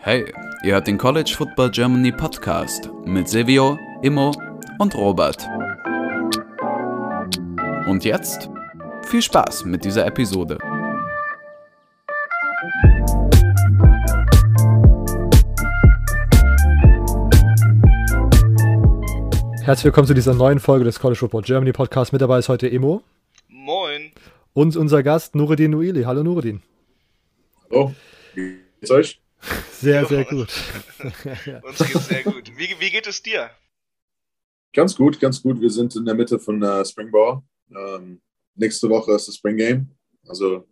Hey, ihr hört den College Football Germany Podcast mit Silvio, Immo und Robert. Und jetzt viel Spaß mit dieser Episode. Herzlich willkommen zu dieser neuen Folge des College Football Germany Podcast. Mit dabei ist heute Emo. Moin. Und unser Gast Nureddin Nuili. Hallo Nureddin. Hallo, wie geht's euch? Sehr, sehr gut. Uns geht's sehr gut. Wie, wie geht es dir? Ganz gut, ganz gut. Wir sind in der Mitte von äh, Spring Ball. Ähm, nächste Woche ist das Spring Game. Also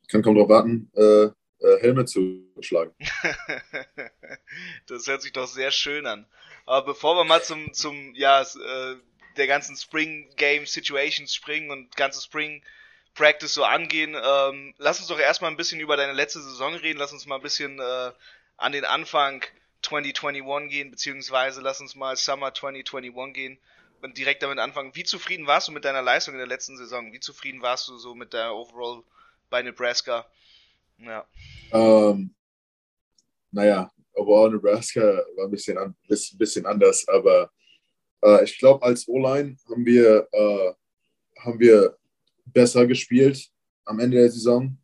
ich kann kaum darauf warten, äh, äh, Helme zu schlagen. das hört sich doch sehr schön an. Aber bevor wir mal zum, zum ja, äh, der ganzen Spring Game Situations springen und ganze Spring Practice so angehen, ähm, lass uns doch erstmal ein bisschen über deine letzte Saison reden. Lass uns mal ein bisschen äh, an den Anfang 2021 gehen, beziehungsweise lass uns mal Summer 2021 gehen und direkt damit anfangen. Wie zufrieden warst du mit deiner Leistung in der letzten Saison? Wie zufrieden warst du so mit der Overall bei Nebraska? Ja. Ähm, naja, overall Nebraska war ein bisschen, an, bisschen anders, aber äh, ich glaube, als O-Line haben wir, äh, haben wir besser gespielt am Ende der Saison.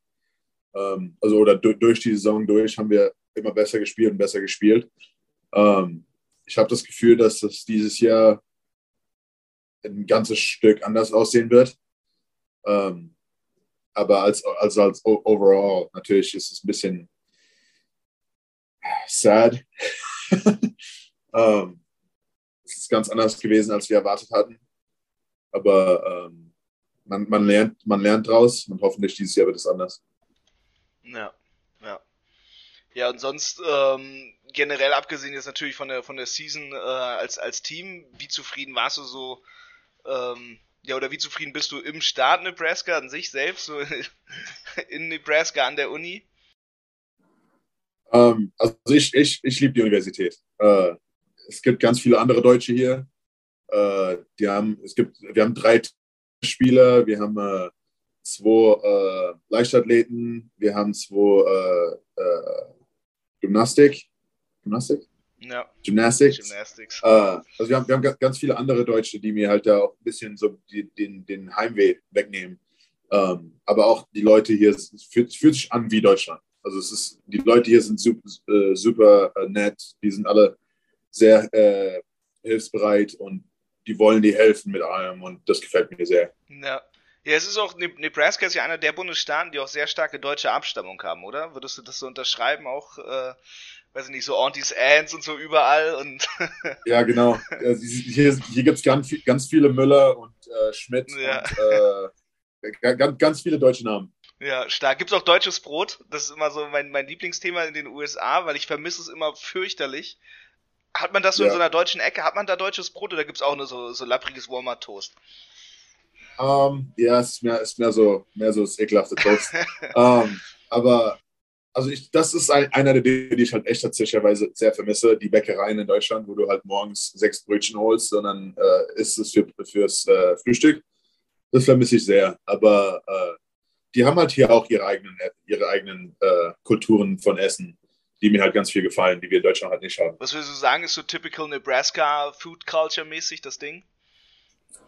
Ähm, also oder durch die Saison durch haben wir immer besser gespielt und besser gespielt. Ähm, ich habe das Gefühl, dass das dieses Jahr ein ganzes Stück anders aussehen wird. Ähm, aber als, also als overall natürlich ist es ein bisschen sad. ähm, es ist ganz anders gewesen, als wir erwartet hatten. Aber ähm, man, man, lernt, man lernt draus und hoffentlich dieses Jahr wird es anders. Ja, ja. Ja, und sonst ähm, generell abgesehen jetzt natürlich von der von der Season äh, als, als Team, wie zufrieden warst du so, ähm, ja, oder wie zufrieden bist du im Staat Nebraska an sich selbst, so in Nebraska an der Uni? Ähm, also ich, ich, ich liebe die Universität. Äh, es gibt ganz viele andere Deutsche hier. Äh, die haben, es gibt, wir haben drei Spieler, wir haben äh, zwei äh, Leichtathleten, wir haben zwei äh, äh, Gymnastik. Gymnastik? Ja. Gymnastics. Gymnastics. Äh, also wir haben, wir haben ganz viele andere Deutsche, die mir halt da auch ein bisschen so die, den, den Heimweh wegnehmen. Ähm, aber auch die Leute hier, es fühlt, fühlt, sich an wie Deutschland. Also es ist, die Leute hier sind super, super nett, die sind alle sehr äh, hilfsbereit und die wollen dir helfen mit allem und das gefällt mir sehr. Ja. Ja, es ist auch, Nebraska ist ja einer der Bundesstaaten, die auch sehr starke deutsche Abstammung haben, oder? Würdest du das so unterschreiben, auch, äh, weiß ich nicht, so Aunties Ants und so überall und. ja, genau. Hier, hier gibt es ganz, ganz viele Müller und äh, Schmidt ja. und äh, ganz, ganz viele deutsche Namen. Ja, stark. Gibt es auch deutsches Brot? Das ist immer so mein, mein Lieblingsthema in den USA, weil ich vermisse es immer fürchterlich. Hat man das so ja. in so einer deutschen Ecke? Hat man da deutsches Brot oder gibt es auch nur so, so lappriges Walmart-Toast? Um, ähm, ja, es ist mehr, ist mehr so mehr so das ekelhafte Toast. um, ähm, aber also ich, das ist ein, einer der Dinge, die ich halt echt tatsächlicherweise sehr vermisse, die Bäckereien in Deutschland, wo du halt morgens sechs Brötchen holst, sondern äh, isst es für, fürs äh, Frühstück. Das vermisse ich sehr. Aber äh, die haben halt hier auch ihre eigenen, ihre eigenen äh, Kulturen von Essen die mir halt ganz viel gefallen, die wir in Deutschland halt nicht haben. Was würdest du sagen, ist so typical Nebraska Food Culture mäßig das Ding?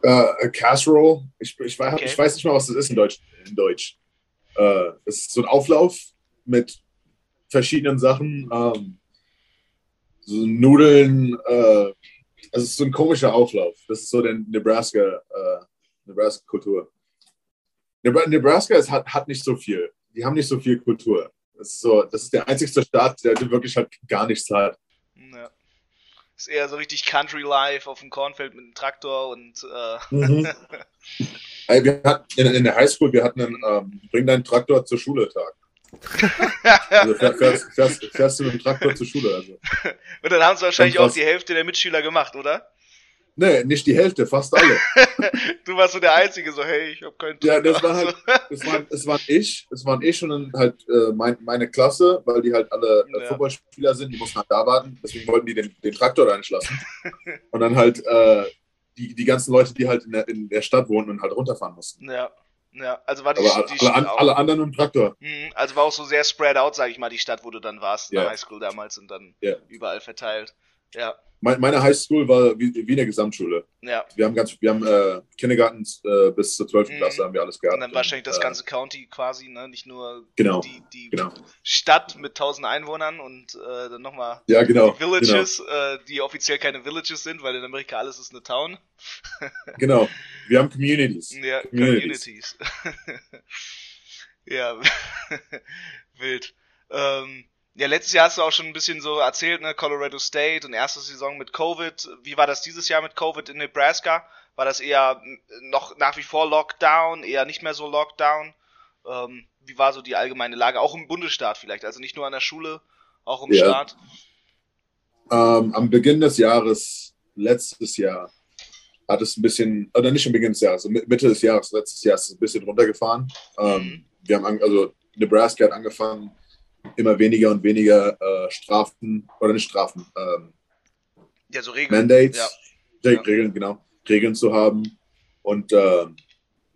Äh, Casserole. Ich, ich, weiß, okay. ich weiß nicht mal, was das ist in Deutsch. In Deutsch. Äh, es ist so ein Auflauf mit verschiedenen Sachen. Ähm, so Nudeln. Äh, also es ist so ein komischer Auflauf. Das ist so der Nebraska, äh, Nebraska-Kultur. Nebraska ist, hat, hat nicht so viel. Die haben nicht so viel Kultur. Das ist, so, das ist der einzigste Staat, der wirklich halt gar nichts hat. Ja. Ist eher so richtig Country Life auf dem Kornfeld mit einem Traktor und. Äh mhm. Ey, wir hatten in, in, der Highschool, wir hatten einen ähm, Bring deinen Traktor zur Schule Tag. also fährst, fährst, fährst, du mit dem Traktor zur Schule. Also. Und dann haben es wahrscheinlich auch die Hälfte der Mitschüler gemacht, oder? Nee, nicht die Hälfte, fast alle. du warst so der Einzige, so, hey, ich hab keinen Ja, das war halt, das waren, das waren ich, das waren ich und dann halt äh, mein, meine Klasse, weil die halt alle äh, ja. Fußballspieler sind, die mussten halt da warten, deswegen wollten die den, den Traktor reinschlassen. und dann halt äh, die, die ganzen Leute, die halt in der, in der Stadt wohnen und halt runterfahren mussten. Ja. Ja, also war die, Aber die alle, alle, alle anderen im Traktor. Mhm, Also war auch so sehr spread out, sag ich mal, die Stadt, wo du dann warst, in Ja. der Highschool damals und dann Ja. überall verteilt. Ja, Mein- Meine Highschool war wie, wie eine Gesamtschule. ja. Wir haben ganz, wir haben äh, Kindergarten äh, bis zur 12. Mhm. Klasse haben wir alles gehabt. Und dann wahrscheinlich das äh, ganze County quasi, ne? Nicht nur Genau, die, die genau. Stadt mit 1000 Einwohnern und äh, dann nochmal Ja, genau. die Villages, äh, die offiziell keine Villages sind, weil in Amerika alles ist eine Town. Genau. genau. Wir haben Communities. Ja, Communities. Communities. ja, wild. Ähm, ja, letztes Jahr hast du auch schon ein bisschen so erzählt, ne, Colorado State und erste Saison mit Covid. Wie war das dieses Jahr mit Covid in Nebraska? War das eher noch nach wie vor Lockdown, eher nicht mehr so Lockdown? Ähm, wie war so die allgemeine Lage? Auch im Bundesstaat vielleicht, also nicht nur an der Schule, auch im Ja. Staat. Ähm, am Beginn des Jahres, letztes Jahr, hat es ein bisschen, oder nicht am Beginn des Jahres, Mi- Mitte des Jahres, letztes Jahr ist es ein bisschen runtergefahren. Ähm, wir haben, also Nebraska hat angefangen, immer weniger und weniger äh, Strafen, oder nicht Strafen, ähm, Ja, so Regeln. Mandates, Ja. Ja. Regeln, genau, Regeln zu haben. Und ähm,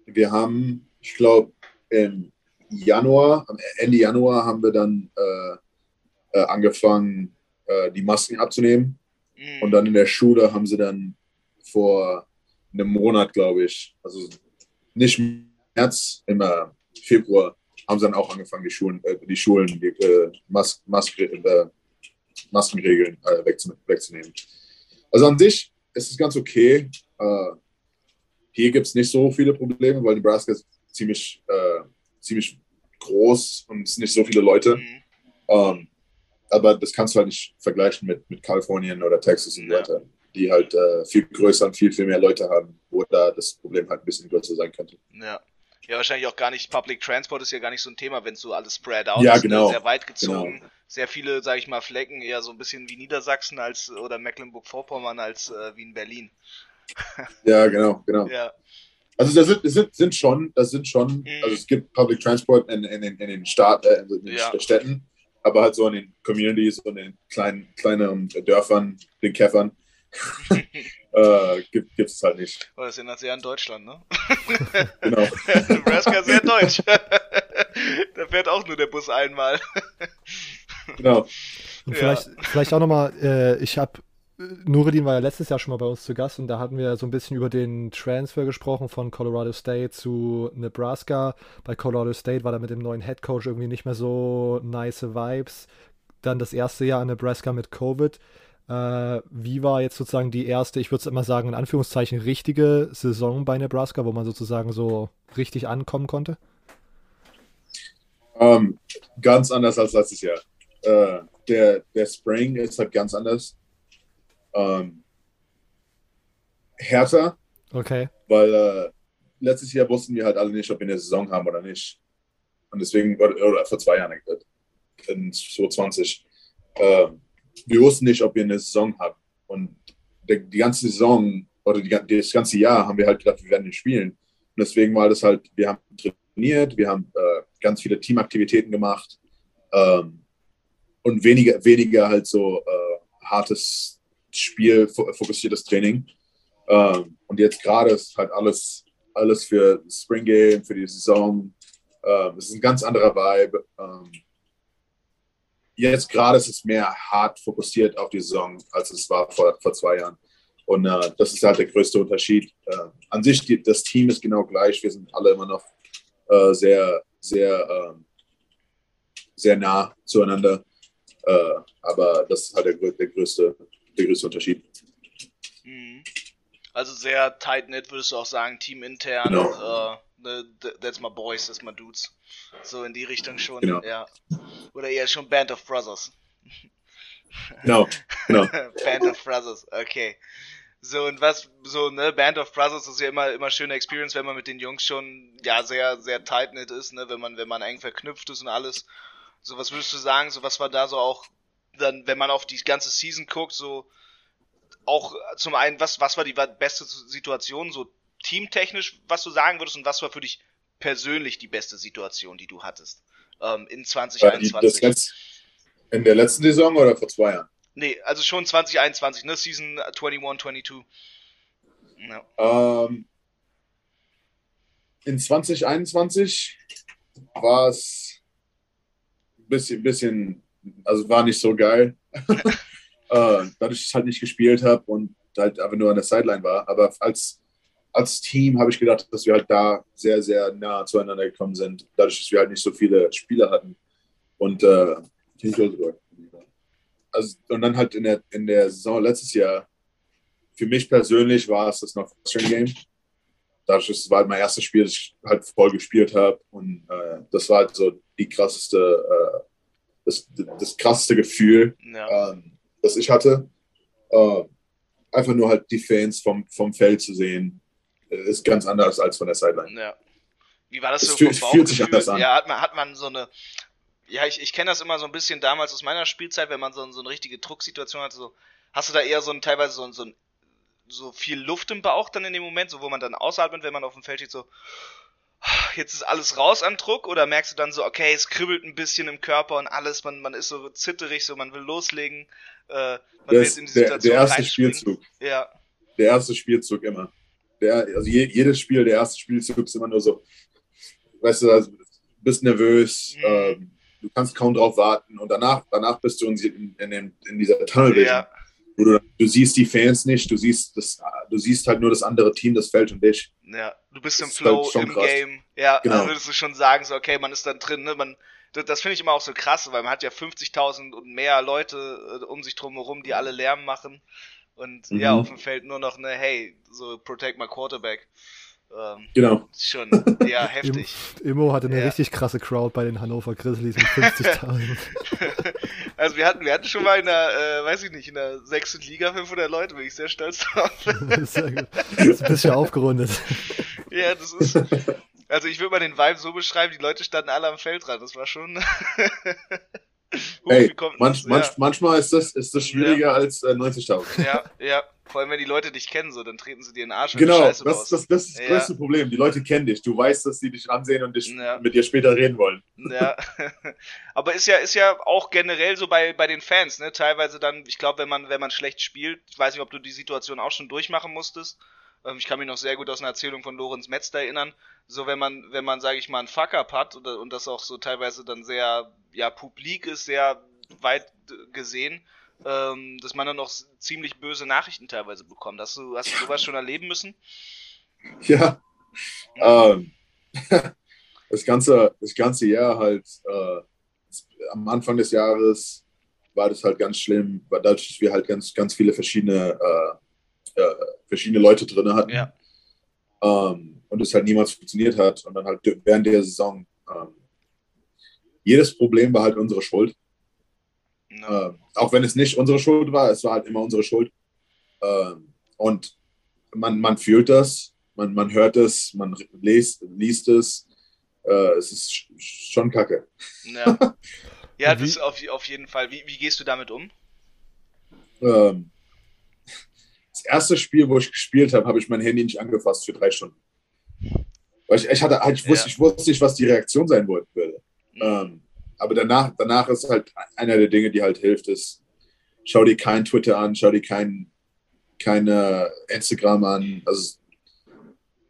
wir haben, ich glaube, im Januar, am Ende Januar haben wir dann äh, äh, angefangen, äh, die Masken abzunehmen. Mhm. Und dann in der Schule haben sie dann vor einem Monat, glaube ich, also nicht März, im äh, Februar, haben sie dann auch angefangen, die Schulen, äh, die Schulen, die äh, Mas Mas äh, Maskenregeln äh, wegzu wegzunehmen. Also an sich ist es ganz okay. Äh, hier gibt es nicht so viele Probleme, weil Nebraska ist ziemlich, äh, ziemlich groß und es sind nicht so viele Leute. Mhm. Ähm, aber das kannst du halt nicht vergleichen mit, mit Kalifornien oder Texas und Ja. Leute, die halt viel größer und viel, viel mehr Leute haben, wo da das Problem halt ein bisschen größer sein könnte. Ja. Ja, wahrscheinlich auch gar nicht. Public Transport ist ja gar nicht so ein Thema, wenn so alles spread out Ja, ist, genau. ne? sehr weit gezogen. Sehr viele, sage ich mal, Flecken, eher so ein bisschen wie Niedersachsen als oder Mecklenburg-Vorpommern als äh, wie in Berlin. Ja, genau, genau. Ja. Also das sind, das sind, sind schon, das sind schon, Mhm. also es gibt Public Transport in, in, in, den Staat, äh, in den Ja. Städten, aber halt so in den Communities und in den kleinen, kleinen Dörfern, den Käffern, äh, gibt es halt nicht. Aber das ist ja sehr in Deutschland, ne? Genau. Nebraska sehr deutsch. da fährt auch nur der Bus einmal. genau. Und Ja. vielleicht, vielleicht auch nochmal, äh, ich habe, Nureddin war ja letztes Jahr schon mal bei uns zu Gast und da hatten wir so ein bisschen über den Transfer gesprochen von Colorado State zu Nebraska. Bei Colorado State war da mit dem neuen Head Coach irgendwie nicht mehr so nice Vibes. Dann das erste Jahr in Nebraska mit Covid. Äh, wie war jetzt sozusagen die erste, ich würde es immer sagen, in Anführungszeichen richtige Saison bei Nebraska, wo man sozusagen so richtig ankommen konnte? Ähm, ganz anders als letztes Jahr. Äh, der, der Spring ist halt ganz anders. Ähm, härter, Okay. weil äh, letztes Jahr wussten wir halt alle nicht, ob wir eine Saison haben oder nicht. Und deswegen, oder, oder vor zwei Jahren, äh, in 2020, äh, wir wussten nicht, ob wir eine Saison haben. Und die, ganze Saison oder die, das ganze Jahr haben wir halt gedacht, wir werden nicht spielen. Und deswegen war das halt, wir haben trainiert, wir haben äh, ganz viele Teamaktivitäten gemacht ähm, und weniger, weniger halt so äh, hartes Spiel, fo- fokussiertes Training. Ähm, und jetzt gerade ist halt alles, alles für Spring Game, für die Saison. Ähm, es ist ein ganz anderer Vibe. Jetzt gerade ist es mehr hart fokussiert auf die Saison, als es war vor, vor zwei Jahren. Und äh, das ist halt der größte Unterschied. Äh, an sich, die, das Team ist genau gleich. Wir sind alle immer noch äh, sehr, sehr, ähm, sehr nah zueinander. Äh, aber das ist halt der, der, größte, der größte Unterschied. Mhm. Also sehr tight knit, würdest du auch sagen, teamintern. Genau. Äh, ne, th- that's my boys, that's my dudes. So in die Richtung schon, Genau. ja. Oder eher schon Band of Brothers. Genau, genau. Band of Brothers, okay. So, und was, so, ne, Band of Brothers ist ja immer, immer schöne Experience, wenn man mit den Jungs schon, ja, sehr, sehr tight knit ist, ne, wenn man, wenn man eng verknüpft ist und alles. So, was würdest du sagen, so, was war da so auch, dann, wenn man auf die ganze Season guckt, so, auch zum einen, was, was war die beste Situation, so teamtechnisch, was du sagen würdest, und was war für dich persönlich die beste Situation, die du hattest, ähm, in Äh, die, 2021? das letzt, in der letzten Saison oder vor zwei Jahren? Nee, also schon 2021, ne? Season 21, 22. Ja. Ähm, in 2021 war es ein bisschen, bisschen, also war nicht so geil. äh, dadurch, dass ich halt nicht gespielt habe und halt einfach nur an der Sideline war. Aber als, als Team habe ich gedacht, dass wir halt da sehr, sehr nah zueinander gekommen sind, dadurch, dass wir halt nicht so viele Spieler hatten. Und, äh, also, und dann halt in der, in der Saison letztes Jahr, für mich persönlich war es das noch String Game. Dadurch, das war halt mein erstes Spiel, das ich halt voll gespielt habe. Und äh, das war halt so die krasseste, äh, das, das krasseste Gefühl, ja. ähm, das ich hatte. Äh, einfach nur halt die Fans vom, vom Feld zu sehen, ist ganz anders als von der Sideline. Ja. Wie war das es so? Fühlt, fühlt sich anders an. Ja, hat man, hat man so eine, ja, ich, ich kenne das immer so ein bisschen damals aus meiner Spielzeit, wenn man so, so eine richtige Drucksituation hat, so, hast du da eher so ein, teilweise so, so, so viel Luft im Bauch dann in dem Moment, so wo man dann ausatmet, wenn man auf dem Feld steht, so, jetzt ist alles raus an Druck oder merkst du dann so, okay, es kribbelt ein bisschen im Körper und alles, man, man ist so zitterig, so man will loslegen, äh, man will jetzt in die Situation der, der erste Spielzug. Ja. Der erste Spielzug immer. Der, also je, jedes Spiel, der erste Spielzug ist immer nur so, weißt du, also, bist nervös, mhm. ähm, du kannst kaum drauf warten und danach, danach bist du in, in, in, in dieser Tunnelvision. Ja. Wo du, du siehst die Fans nicht, du siehst, das, du siehst halt nur das andere Team, das Feld und dich. Ja, du bist im Flow, halt im krass. Game. Ja, genau. dann würdest du schon sagen, so, okay, man ist dann drin, ne? Man, das, das finde ich immer auch so krass, weil man hat ja 50.000 und mehr Leute äh, um sich drum herum, die alle Lärm machen. Und mhm. ja, auf dem Feld nur noch eine, hey, so protect my quarterback. Ähm, genau. Schon, ja, heftig. Immo hatte eine ja. richtig krasse Crowd bei den Hannover Grizzlies mit 50.000. also wir hatten, wir hatten schon mal in der, äh, weiß ich nicht, in der sechsten Liga 500 Leute, bin ich sehr stolz drauf. sehr gut. Das ist ein bisschen aufgerundet. ja, das ist, also ich würde mal den Vibe so beschreiben, die Leute standen alle am Feld dran, das war schon... Ey, manch, manch, ja. manchmal ist das, ist das schwieriger ja. als äh, 90.000. Ja, ja. Vor allem, wenn die Leute dich kennen, so, dann treten sie dir in den Arsch. Genau, das, das, das, ist das ja. größte Problem. Die Leute kennen dich. Du weißt, dass sie dich ansehen und dich mit dir später reden wollen. Ja. Aber ist ja, ist ja auch generell so bei, bei den Fans, ne? Teilweise dann, ich glaube, wenn man, wenn man schlecht spielt, ich weiß nicht, ob du die Situation auch schon durchmachen musstest. Ähm, ich kann mich noch sehr gut aus einer Erzählung von Lorenz Metzler erinnern. So, wenn man, wenn man, sage ich mal, einen Fuck-up hat und, und das auch so teilweise dann sehr, ja, publik ist, sehr weit gesehen, ähm, dass man dann noch ziemlich böse Nachrichten teilweise bekommt. Hast du, hast du sowas schon erleben müssen? Ja. Ähm, das, ganze, das ganze Jahr halt, äh, am Anfang des Jahres war das halt ganz schlimm, weil dadurch, dass wir halt ganz, ganz viele verschiedene, äh, äh, verschiedene Leute drin hatten. Ja. Ähm, und es halt niemals funktioniert hat. Und dann halt während der Saison, ähm, jedes Problem war halt unsere Schuld. Äh, auch wenn es nicht unsere Schuld war, es war halt immer unsere Schuld. Äh, und man, man fühlt das, man, man hört es, man liest, liest es. Äh, es ist schon kacke. Ja, ja das auf, auf jeden Fall. Wie, wie gehst du damit um? Ähm, das erste Spiel, wo ich gespielt habe, habe ich mein Handy nicht angefasst für drei Stunden. Weil ich, ich, hatte, ich, wusste, ja. ich wusste nicht, was die Reaktion sein würde. Mhm. Ähm, aber danach, danach ist halt einer der Dinge, die halt hilft, ist, schau dir kein Twitter an, schau dir kein, keine Instagram an. Also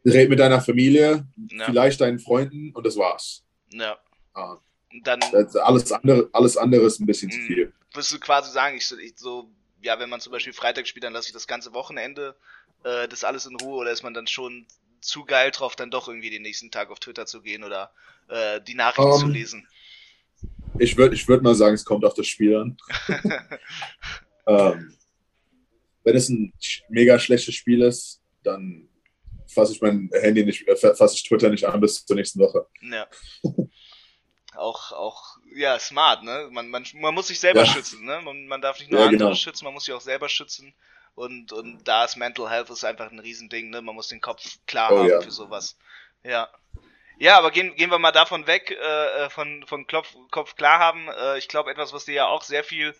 red mit deiner Familie, ja. vielleicht deinen Freunden und das war's. Ja. Ah. Dann, alles, andere, alles andere ist ein bisschen zu viel. Würdest du quasi sagen, ich, ich so, ja, wenn man zum Beispiel Freitag spielt, dann lasse ich das ganze Wochenende äh, das alles in Ruhe oder ist man dann schon zu geil drauf, dann doch irgendwie den nächsten Tag auf Twitter zu gehen oder äh, die Nachrichten um, zu ähm, lesen? Ich würde ich würd mal sagen, es kommt auf das Spiel an. ähm, wenn es ein mega schlechtes Spiel ist, dann fasse ich mein Handy nicht, äh, fasse ich Twitter nicht an bis zur nächsten Woche. Ja. auch, auch, ja, smart, ne? Man, man, man muss sich selber ja. schützen, ne? Man, man darf nicht nur ja, andere genau. schützen, man muss sich auch selber schützen. Und, und da ist Mental Health ist einfach ein Riesending, ne? Man muss den Kopf klar oh, haben ja. für sowas. Ja. Ja, aber gehen, gehen wir mal davon weg, äh, äh, von, von Klopf, Kopf klar haben. Äh, ich glaube, etwas, was dir ja auch sehr viel,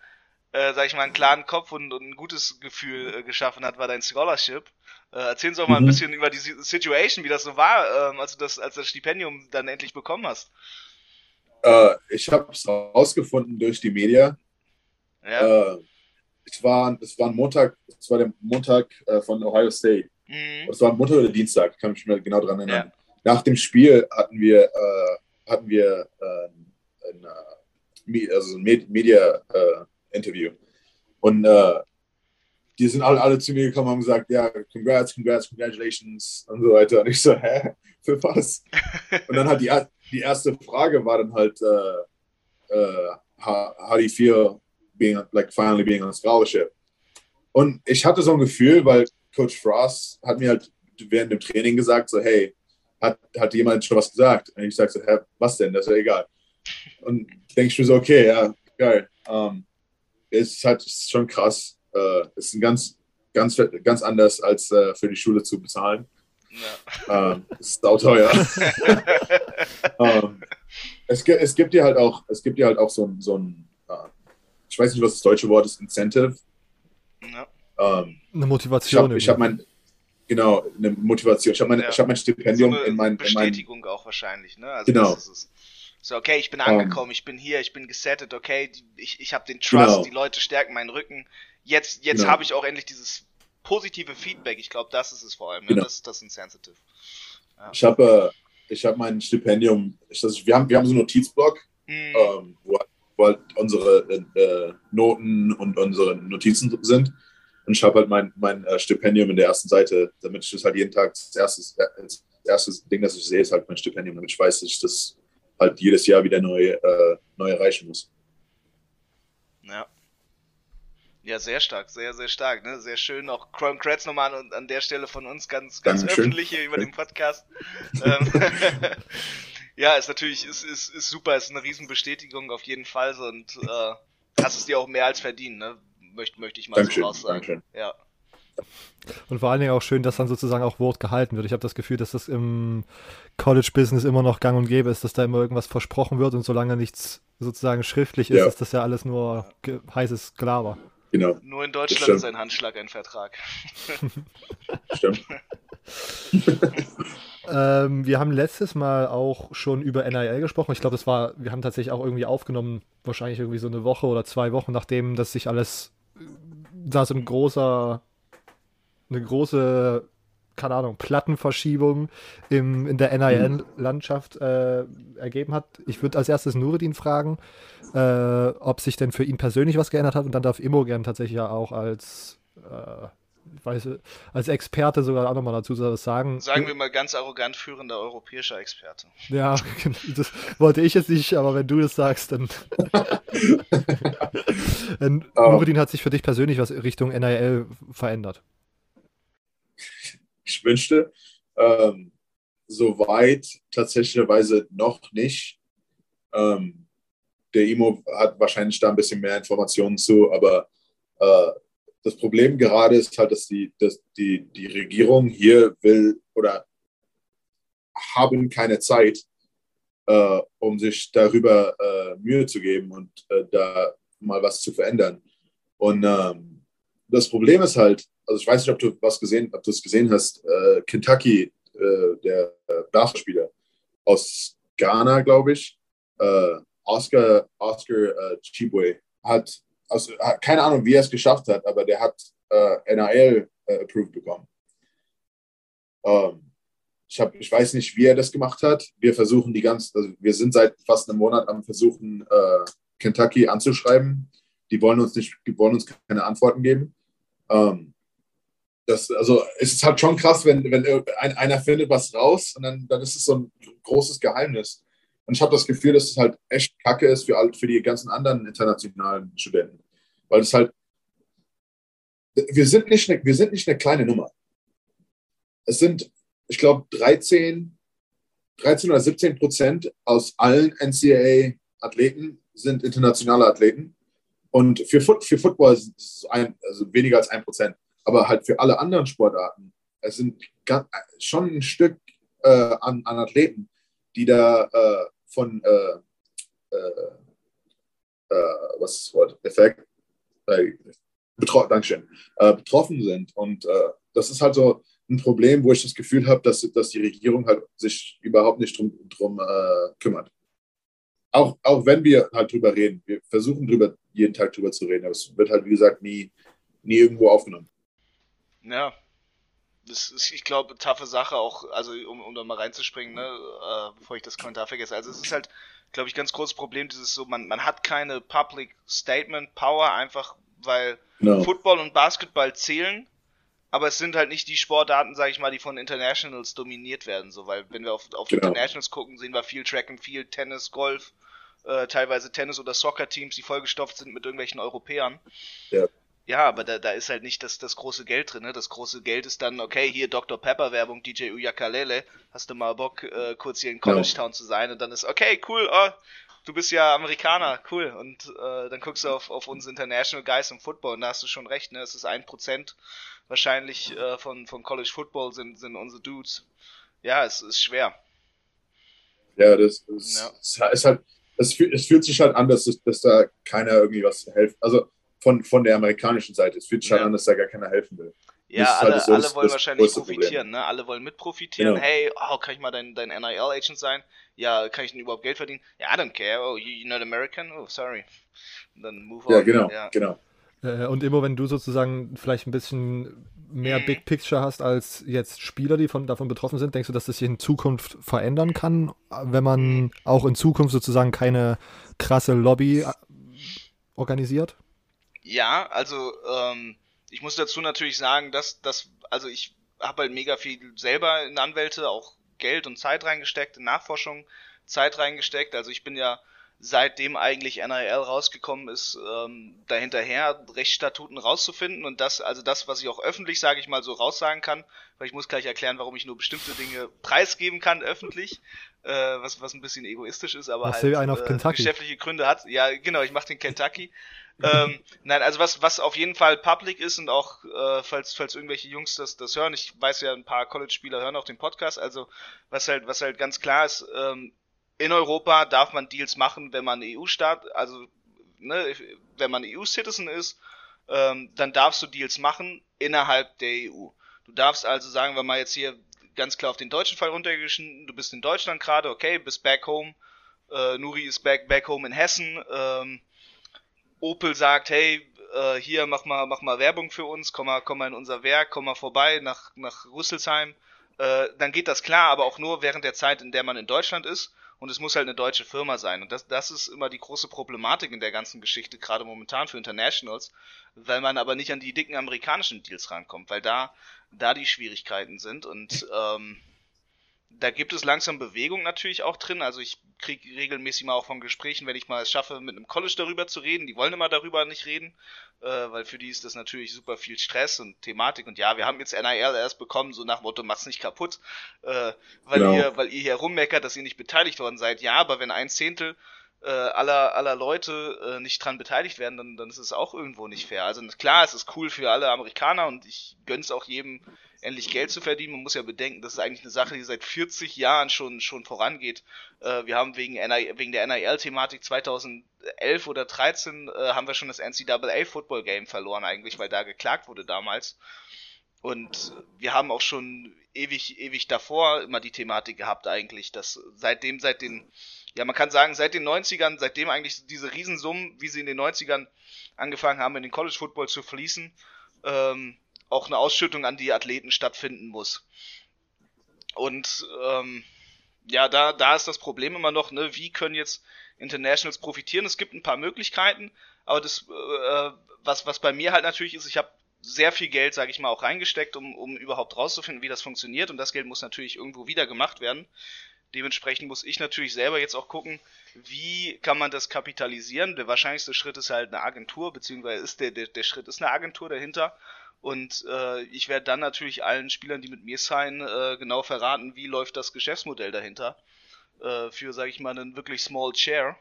äh, sag ich mal, einen klaren Kopf und, und ein gutes Gefühl äh, geschaffen hat, war dein Scholarship. Äh, erzähl uns doch mal ein mhm. bisschen über die Situation, wie das so war, ähm, als du das, als das Stipendium dann endlich bekommen hast. Äh, ich habe es rausgefunden durch die Media. Ja. Äh, es war, es war ein Montag, es war der Montag äh, von Ohio State. Mhm. Es war Montag oder Dienstag, kann mich mir genau dran erinnern. Ja nach dem Spiel hatten wir, äh, hatten wir äh, ein, äh, also ein Media-Interview. und die sind alle, alle zu mir gekommen und haben gesagt, ja, congrats, congrats, congratulations und so weiter. Und ich so, hä, für was? Und dann hat die, die erste Frage war dann halt, uh, uh, how, do you feel being, like, finally being on scholarship? Und ich hatte so ein Gefühl, weil Coach Frost hat mir halt während dem Training gesagt, so, hey, hat, hat jemand schon was gesagt? Und ich sage so, hä, was denn? Das ist ja egal. Und denke ich mir so, okay, ja, geil. Um, ähm, es ist halt schon krass, äh, ist ein ganz, ganz, ganz anders als äh, für die Schule zu bezahlen. Ja. Ähm, ist sauteuer. ähm, es, es gibt ja halt auch, es gibt ja halt auch so ein, so ein äh, ich weiß nicht, was das deutsche Wort ist, Incentive. Ja. Ähm, eine Motivation. Ich habe hab mein, genau, eine Motivation. Ich habe mein, ja. hab mein Stipendium so in mein. Bestätigung in mein, auch wahrscheinlich, ne? Also genau. So, okay, ich bin angekommen, um, ich bin hier, ich bin gesettet, okay, ich, ich habe den Trust, genau. die Leute stärken meinen Rücken jetzt, jetzt genau. habe ich auch endlich dieses positive Feedback. Ich glaube, das ist es vor allem. Ne? Genau. Das, das ist insensitive. Ja. Ich habe äh, hab mein Stipendium, ich, das, wir, haben, wir haben so einen Notizblock, mhm. ähm, wo, wo, halt unsere äh, Noten und unsere Notizen sind. Und ich habe halt mein, mein äh, Stipendium in der ersten Seite, damit ich das halt jeden Tag, das erste, das erste Ding, das ich sehe, ist halt mein Stipendium, damit ich weiß, dass ich das halt jedes Jahr wieder neu, äh, neu erreichen muss. Ja. Ja, sehr stark, sehr, sehr stark. Ne? Sehr schön. Auch Congrats nochmal an, an der Stelle von uns ganz, ganz Dankeschön. öffentlich hier über den Podcast. Ähm, ja, ist natürlich, ist, ist, ist super, ist eine Riesenbestätigung auf jeden Fall und äh, hast es dir auch mehr als verdient, ne? Möchte, möchte ich mal Dankeschön, so raus sagen. Dankeschön. Ja. Und vor allen Dingen auch schön, dass dann sozusagen auch Wort gehalten wird. Ich habe das Gefühl, dass das im College-Business immer noch gang und gäbe ist, dass da immer irgendwas versprochen wird und solange nichts sozusagen schriftlich ist, ja. ist das ja alles nur heißes Gelaber. Genau. Nur in Deutschland ist ein Handschlag ein Vertrag. Stimmt. ähm, wir haben letztes Mal auch schon über NIL gesprochen. Ich glaube, das war, wir haben tatsächlich auch irgendwie aufgenommen, wahrscheinlich irgendwie so eine Woche oder zwei Wochen, nachdem das sich alles, da so ein großer, eine große keine Ahnung, Plattenverschiebung im, in der NIN-Landschaft äh, ergeben hat. Ich würde als erstes Nureddin fragen, äh, ob sich denn für ihn persönlich was geändert hat und dann darf Imogen tatsächlich ja auch als äh, weiß, als Experte sogar auch nochmal dazu was sagen. Sagen wir mal ganz arrogant führender europäischer Experte. Ja, das wollte ich jetzt nicht, aber wenn du das sagst, dann. oh. Nureddin hat sich für dich persönlich was Richtung NIL verändert ich wünschte. Ähm, Soweit tatsächlicherweise noch nicht. Ähm, der IMO hat wahrscheinlich da ein bisschen mehr Informationen zu, aber äh, das Problem gerade ist halt, dass die, dass die, die Regierung hier will oder haben keine Zeit, äh, um sich darüber äh, Mühe zu geben und äh, da mal was zu verändern. Und ähm, das Problem ist halt, also ich weiß nicht, ob du was gesehen, ob du es gesehen hast, äh, Kentucky, äh, der Basketballspieler aus Ghana, glaube ich, äh, Oscar, Oscar äh, Chibwe, hat, also, keine Ahnung, wie er es geschafft hat, aber der hat äh, NAL äh, approved bekommen. Ähm, ich, hab, ich weiß nicht, wie er das gemacht hat. Wir versuchen die ganze, also wir sind seit fast einem Monat am Versuchen, Kentucky anzuschreiben. Die wollen uns nicht, die wollen uns keine Antworten geben. Ähm, das, also es ist halt schon krass, wenn, wenn einer findet was raus und dann, dann ist es so ein großes Geheimnis. Und ich habe das Gefühl, dass es halt echt kacke ist für, für die ganzen anderen internationalen Studenten. Weil es halt, wir sind nicht eine, wir sind nicht eine kleine Nummer. Es sind, ich glaube, 13, 13 oder 17 Prozent aus allen NCAA-Athleten sind internationale Athleten. Und für, für Football ist es ein, also weniger als ein Prozent aber halt für alle anderen Sportarten. Es sind ganz, schon ein Stück äh, an, an, Athleten, die da äh, von, äh, äh, äh was ist das Wort, Effekt, betro Dankeschön, äh, betroffen sind. Und das ist halt so ein Problem, wo ich das Gefühl habe, dass, dass die Regierung halt sich überhaupt nicht drum, drum kümmert. Auch, auch wenn wir halt drüber reden, wir versuchen drüber jeden Tag drüber zu reden, aber es wird halt, wie gesagt, nie, nie irgendwo aufgenommen. Ja. das ist, ich glaube, taffe Sache auch, also um, um da mal reinzuspringen, ne, äh, bevor ich das Kommentar vergesse. Also es ist halt, glaube ich, ganz großes Problem, dieses so, man, man hat keine Public Statement Power, einfach weil no. Football und Basketball zählen, aber es sind halt nicht die Sportarten, sage ich mal, die von Internationals dominiert werden, so, weil wenn wir auf, auf genau. Internationals gucken, sehen wir viel Track and Field, Tennis, Golf, äh, teilweise Tennis- oder Soccer-Teams, die vollgestopft sind mit irgendwelchen Europäern. Ja. Ja, aber da, da ist halt nicht das, das große Geld drin. Ne? Das große Geld ist dann, okay, hier Dr. Pepper Werbung, DJ Uyakalele, hast du mal Bock, äh, kurz hier in College Town zu sein? Und dann ist, okay, cool, oh, du bist ja Amerikaner, cool. Und äh, dann guckst du auf, auf uns International Guys im Football und da hast du schon recht, ne? Es ist ein Prozent wahrscheinlich äh, von, von College Football sind, sind unsere Dudes. Ja, es ist schwer. Ja, das ist, ja. ist halt, es fühlt, es fühlt sich halt an, dass, dass da keiner irgendwie was helfen. Also von, von der amerikanischen Seite. Es fühlt sich halt ja. an, dass da gar keiner helfen will. Ja, alle, halt so alle das, wollen das wahrscheinlich profitieren, ne? Alle wollen mit profitieren. Genau. Hey, oh, kann ich mal dein, dein NIL-Agent sein? Ja, kann ich denn überhaupt Geld verdienen? Ja, I don't care. Oh, you're not American? Oh, sorry. Und dann move on. Ja, genau, ja. genau. Äh, und immer wenn du sozusagen vielleicht ein bisschen mehr. Big Picture hast als jetzt Spieler, die von, davon betroffen sind, denkst du, dass das sich in Zukunft verändern kann, wenn man auch in Zukunft sozusagen keine krasse Lobby äh, organisiert? Ja, also ähm, ich muss dazu natürlich sagen, dass das, also ich habe halt mega viel selber in Anwälte, auch Geld und Zeit reingesteckt, in Nachforschung Zeit reingesteckt. Also ich bin ja seitdem eigentlich NIL rausgekommen ist, ähm, dahinterher Rechtsstatuten rauszufinden und das, also das, was ich auch öffentlich, sage ich mal, so raussagen kann, weil ich muss gleich erklären, warum ich nur bestimmte Dinge preisgeben kann öffentlich, äh, was, was ein bisschen egoistisch ist, aber was halt äh, geschäftliche Gründe hat. Ja, genau, ich mache den Kentucky. ähm, nein, also was, was auf jeden Fall public ist und auch, äh, falls, falls irgendwelche Jungs das, das hören, ich weiß ja, ein paar College-Spieler hören auch den Podcast, also was halt, was halt ganz klar ist, ähm, in Europa darf man Deals machen, wenn man EU-Staat, also ne, wenn man EU-Citizen ist, ähm, dann darfst du Deals machen innerhalb der EU. Du darfst also sagen, wenn man jetzt hier ganz klar auf den deutschen Fall runtergeschnitten, du bist in Deutschland gerade, okay, bist back home, äh, Nuri ist back, back home in Hessen, ähm, Opel sagt, hey, äh, hier mach mal, mach mal Werbung für uns, komm mal, komm mal in unser Werk, komm mal vorbei nach, nach Rüsselsheim, äh, dann geht das klar, aber auch nur während der Zeit, in der man in Deutschland ist und es muss halt eine deutsche Firma sein. Und das, das ist immer die große Problematik in der ganzen Geschichte, gerade momentan für Internationals, weil man aber nicht an die dicken amerikanischen Deals rankommt, weil da, da die Schwierigkeiten sind und ähm, da gibt es langsam Bewegung natürlich auch drin. Also ich kriege regelmäßig mal auch von Gesprächen, wenn ich mal es schaffe, mit einem College darüber zu reden. Die wollen immer darüber nicht reden, äh, weil für die ist das natürlich super viel Stress und Thematik. Und ja, wir haben jetzt NIL erst bekommen, so nach Motto, mach's nicht kaputt, äh, weil genau. ihr, weil ihr hier rummeckert, dass ihr nicht beteiligt worden seid. Ja, aber wenn ein Zehntel äh, aller, aller Leute äh, nicht dran beteiligt werden, dann, dann ist es auch irgendwo nicht fair. Also klar, es ist cool für alle Amerikaner und ich gönn's auch jedem, endlich Geld zu verdienen. Man muss ja bedenken, das ist eigentlich eine Sache, die seit 40 Jahren schon, schon vorangeht. Äh, wir haben wegen, NIL, wegen der NIL-Thematik 2011 oder 13 äh, haben wir schon das NCAA Football Game verloren eigentlich, weil da geklagt wurde damals. Und wir haben auch schon ewig, ewig davor immer die Thematik gehabt eigentlich, dass seitdem, seit den ja, man kann sagen, seit den 90ern, seitdem eigentlich diese Riesensummen, wie sie in den 90ern angefangen haben, in den College Football zu fließen, ähm, auch eine Ausschüttung an die Athleten stattfinden muss. Und ähm, ja, da, da ist das Problem immer noch, ne, wie können jetzt Internationals profitieren? Es gibt ein paar Möglichkeiten, aber das, äh, was, was bei mir halt natürlich ist, ich habe sehr viel Geld, sage ich mal, auch reingesteckt, um, um überhaupt rauszufinden, wie das funktioniert. Und das Geld muss natürlich irgendwo wieder gemacht werden. Dementsprechend muss ich natürlich selber jetzt auch gucken, wie kann man das kapitalisieren. Der wahrscheinlichste Schritt ist halt eine Agentur, beziehungsweise ist der, der, der Schritt ist eine Agentur dahinter. Und äh, ich werde dann natürlich allen Spielern, die mit mir sein, äh, genau verraten, wie läuft das Geschäftsmodell dahinter. Äh, für, sage ich mal, einen wirklich small share.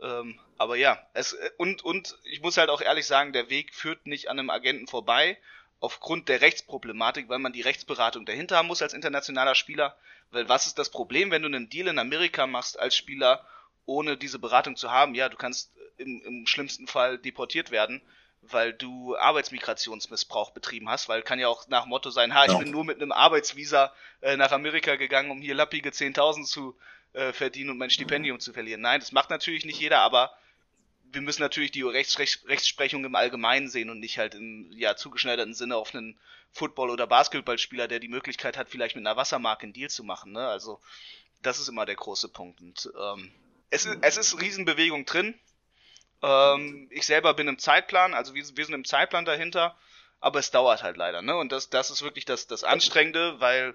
Ähm, aber ja, es und und ich muss halt auch ehrlich sagen, der Weg führt nicht an einem Agenten vorbei aufgrund der Rechtsproblematik, weil man die Rechtsberatung dahinter haben muss als internationaler Spieler. Weil was ist das Problem, wenn du einen Deal in Amerika machst als Spieler, ohne diese Beratung zu haben? Ja, du kannst im, im schlimmsten Fall deportiert werden, weil du Arbeitsmigrationsmissbrauch betrieben hast, weil kann ja auch nach Motto sein, ha, ich ja. bin nur mit einem Arbeitsvisa äh, nach Amerika gegangen, um hier lappige 10.000 zu äh, verdienen und mein Stipendium zu verlieren. Nein, das macht natürlich nicht jeder, aber wir müssen natürlich die Rechts Rechtsprechung im Allgemeinen sehen und nicht halt im ja, zugeschneiderten Sinne auf einen Football- oder Basketballspieler, der die Möglichkeit hat, vielleicht mit einer Wassermarke einen Deal zu machen. Ne? Also das ist immer der große Punkt. Und ähm, es, ist, es ist Riesenbewegung drin. Ähm, ich selber bin im Zeitplan, also wir, wir sind im Zeitplan dahinter, aber es dauert halt leider. Ne? Und das, das ist wirklich das, das Anstrengende, weil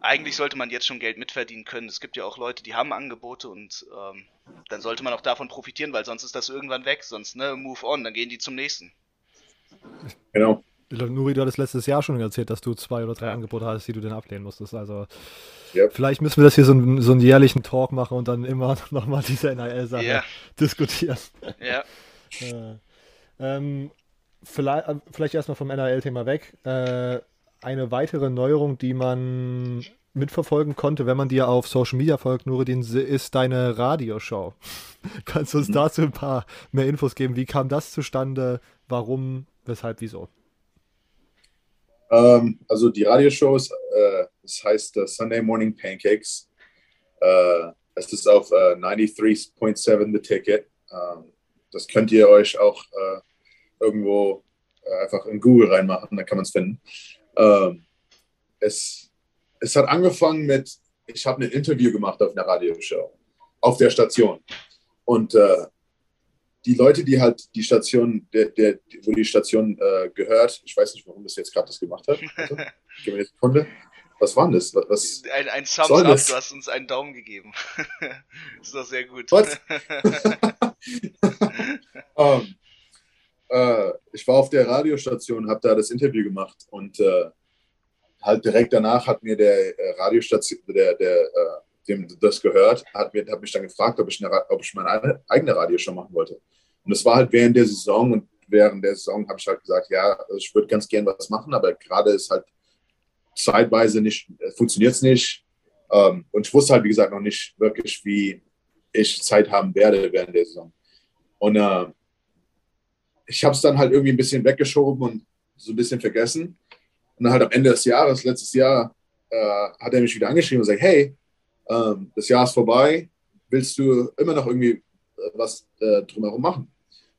eigentlich sollte man jetzt schon Geld mitverdienen können. Es gibt ja auch Leute, die haben Angebote und ähm, dann sollte man auch davon profitieren, weil sonst ist das irgendwann weg. Sonst, ne, move on, dann gehen die zum nächsten. Genau. Nuri, du hattest letztes Jahr schon erzählt, dass du zwei oder drei Angebote hattest, die du dann ablehnen musstest. Also yep. vielleicht müssen wir das hier so, einen, so einen jährlichen Talk machen und dann immer nochmal diese NIL-Sache yeah. diskutieren. Ja. äh, ähm, vielleicht, vielleicht erstmal vom NIL-Thema weg. Äh, eine weitere Neuerung, die man mitverfolgen konnte, wenn man dir auf Social Media folgt, Nureddin, ist deine Radioshow. Kannst du uns mhm. dazu ein paar mehr Infos geben? Wie kam das zustande? Warum? Weshalb? Wieso? Ähm, also die Radioshow ist, äh, das heißt uh, Sunday Morning Pancakes. Äh, es ist auf äh, 93.7 The Ticket. Ähm, das könnt ihr euch auch äh, irgendwo äh, einfach in Google reinmachen, da kann man es finden. Ähm, es, es hat angefangen mit, ich habe ein Interview gemacht auf einer Radioshow, auf der Station. Und äh, die Leute, die halt die Station, der, der, wo die Station äh, gehört, ich weiß nicht, warum das jetzt gerade das gemacht hat. Also, gib mir eine Sekunde. Was war denn das? Was, ein, ein Thumbs up, das? du hast uns einen Daumen gegeben. ist doch sehr gut. Was? um, ähm, äh, ich war auf der Radiostation, habe da das Interview gemacht und äh, halt direkt danach hat mir der äh, Radiostation, der, der, äh, dem das gehört, hat, mir, hat mich dann gefragt, ob ich, eine, ob ich meine eigene Radioshow machen wollte. Und es war halt während der Saison und während der Saison habe ich halt gesagt, ja, also ich würde ganz gern was machen, aber gerade ist halt zeitweise nicht, äh, funktioniert es nicht. Ähm, und ich wusste halt, wie gesagt, noch nicht wirklich, wie ich Zeit haben werde während der Saison. Und äh, ich habe es dann halt irgendwie ein bisschen weggeschoben und so ein bisschen vergessen. Und dann halt am Ende des Jahres, letztes Jahr, äh, hat er mich wieder angeschrieben und gesagt, hey, ähm, das Jahr ist vorbei, willst du immer noch irgendwie äh, was äh, drumherum machen?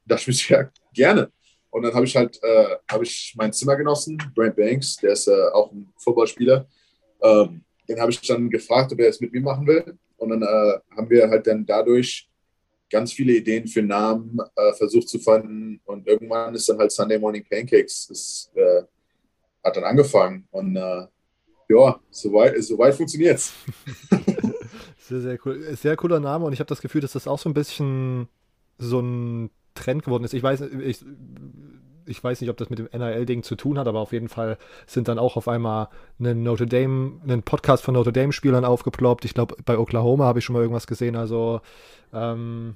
Da dachte ich mir, ja, gerne. Und dann habe ich halt, äh, habe ich meinen Zimmergenossen, Brent Banks, der ist äh, auch ein Footballspieler, ähm, den habe ich dann gefragt, ob er es mit mir machen will. Und dann äh, haben wir halt dann dadurch ganz viele Ideen für Namen äh, versucht zu finden und irgendwann ist dann halt Sunday Morning Pancakes, das äh, hat dann angefangen und äh, ja, soweit so weit funktioniert's. sehr, sehr cool. Sehr cooler Name und ich habe das Gefühl, dass das auch so ein bisschen so ein Trend geworden ist. Ich weiß, ich, ich weiß nicht, ob das mit dem NIL-Ding zu tun hat, aber auf jeden Fall sind dann auch auf einmal einen Notre Dame, einen Podcast von Notre Dame-Spielern aufgeploppt. Ich glaube, bei Oklahoma habe ich schon mal irgendwas gesehen. Also ähm,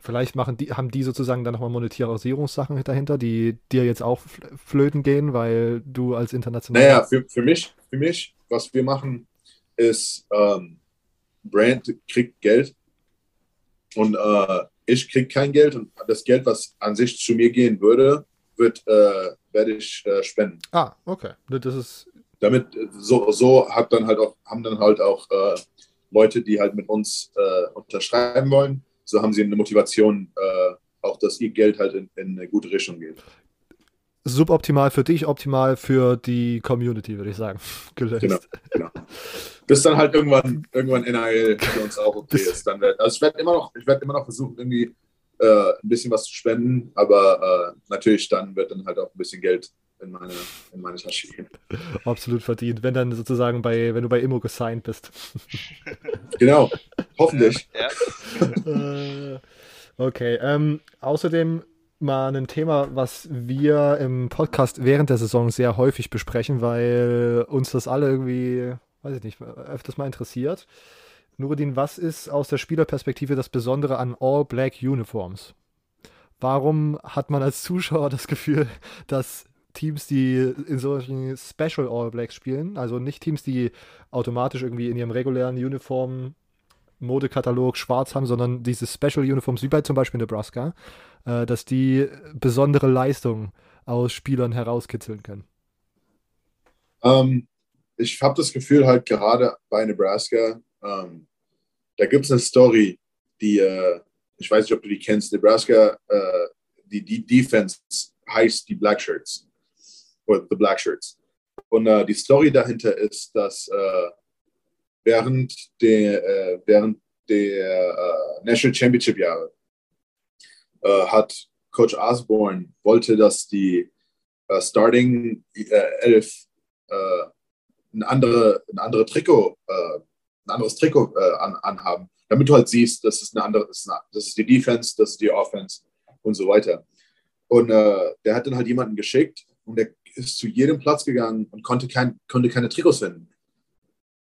vielleicht machen die, haben die sozusagen dann nochmal Monetarisierungssachen dahinter, die dir jetzt auch flöten gehen, weil du als international. Naja, für, für mich, für mich, was wir machen, ist ähm, Brand kriegt Geld und äh, ich kriege kein Geld und das Geld, was an sich zu mir gehen würde, wird, äh, werde ich äh, spenden. Ah, okay. Das ist. Damit, so, so hat dann halt auch, haben dann halt auch äh, Leute, die halt mit uns äh, unterschreiben wollen, so haben sie eine Motivation, äh, auch dass ihr Geld halt in, in, eine gute Richtung geht. Suboptimal für dich, optimal für die Community, würde ich sagen. Gelöst. Genau, genau. Bis dann halt irgendwann, irgendwann NIL für uns auch okay ist. Dann werd, also ich werde immer noch, ich werde immer noch versuchen, irgendwie äh, ein bisschen was zu spenden, aber äh, natürlich dann wird dann halt auch ein bisschen Geld in meine, in meine Tasche gehen. Absolut verdient, wenn dann sozusagen bei, wenn du bei Immo gesigned bist. genau, hoffentlich. Ja. Äh, okay, ähm, außerdem mal ein Thema, was wir im Podcast während der Saison sehr häufig besprechen, weil uns das alle irgendwie, weiß ich nicht, öfters mal interessiert. Nuruddin, was ist aus der Spielerperspektive das Besondere an All Black Uniforms? Warum hat man als Zuschauer das Gefühl, dass Teams, die in solchen Special All Blacks spielen, also nicht Teams, die automatisch irgendwie in ihrem regulären Uniform Modekatalog schwarz haben, sondern diese Special Uniforms, wie bei zum Beispiel Nebraska, äh, dass die besondere Leistungen aus Spielern herauskitzeln können? Ähm, ich habe das Gefühl halt gerade bei Nebraska, ähm, da gibt es eine Story, die, äh, ich weiß nicht, ob du die kennst, Nebraska, äh, die, die Defense heißt die Black Shirts. Oder The Black. Und äh, die Story dahinter ist, dass äh, während der, äh, während der äh, National Championship Jahre äh, hat Coach Osborne wollte, dass die äh, Starting Elf ein, andere, ein, andere Trikot, ein anderes Trikot an, anhaben, damit du halt siehst, das ist eine andere, das ist, eine, das ist die Defense, das ist die Offense und so weiter. Und äh, der hat dann halt jemanden geschickt und der ist zu jedem Platz gegangen und konnte, kein, konnte keine Trikots finden.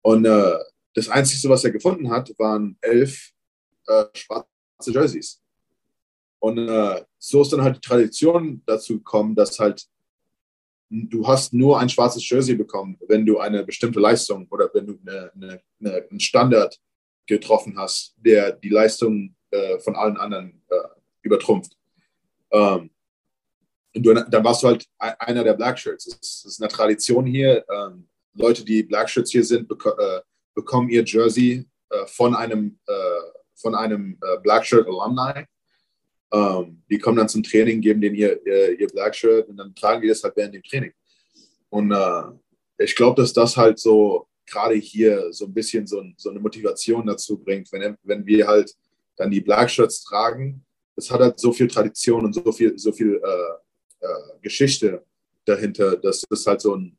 Und äh, das Einzige, was er gefunden hat, waren elf äh, schwarze Jerseys. Und äh, so ist dann halt die Tradition dazu gekommen, dass halt du hast nur ein schwarzes Jersey bekommen, wenn du eine bestimmte Leistung oder wenn du eine, eine, eine, einen Standard getroffen hast, der die Leistung äh, von allen anderen äh, übertrumpft. Ähm, du, dann warst du halt einer der Black Shirts. Es ist eine Tradition hier. Ähm, Leute, die Black Shirts hier sind, bek äh, bekommen ihr Jersey äh, von einem, äh, von einem äh, Black Shirt Alumni. Ähm, die kommen dann zum Training, geben denen ihr, ihr, ihr, Black Shirt und dann tragen die das halt während dem Training. Und äh, ich glaube, dass das halt so gerade hier so ein bisschen so, so, eine Motivation dazu bringt, wenn, wenn wir halt dann die Black Shirts tragen. Das hat halt so viel Tradition und so viel, so viel äh, äh, Geschichte dahinter, dass das halt so ein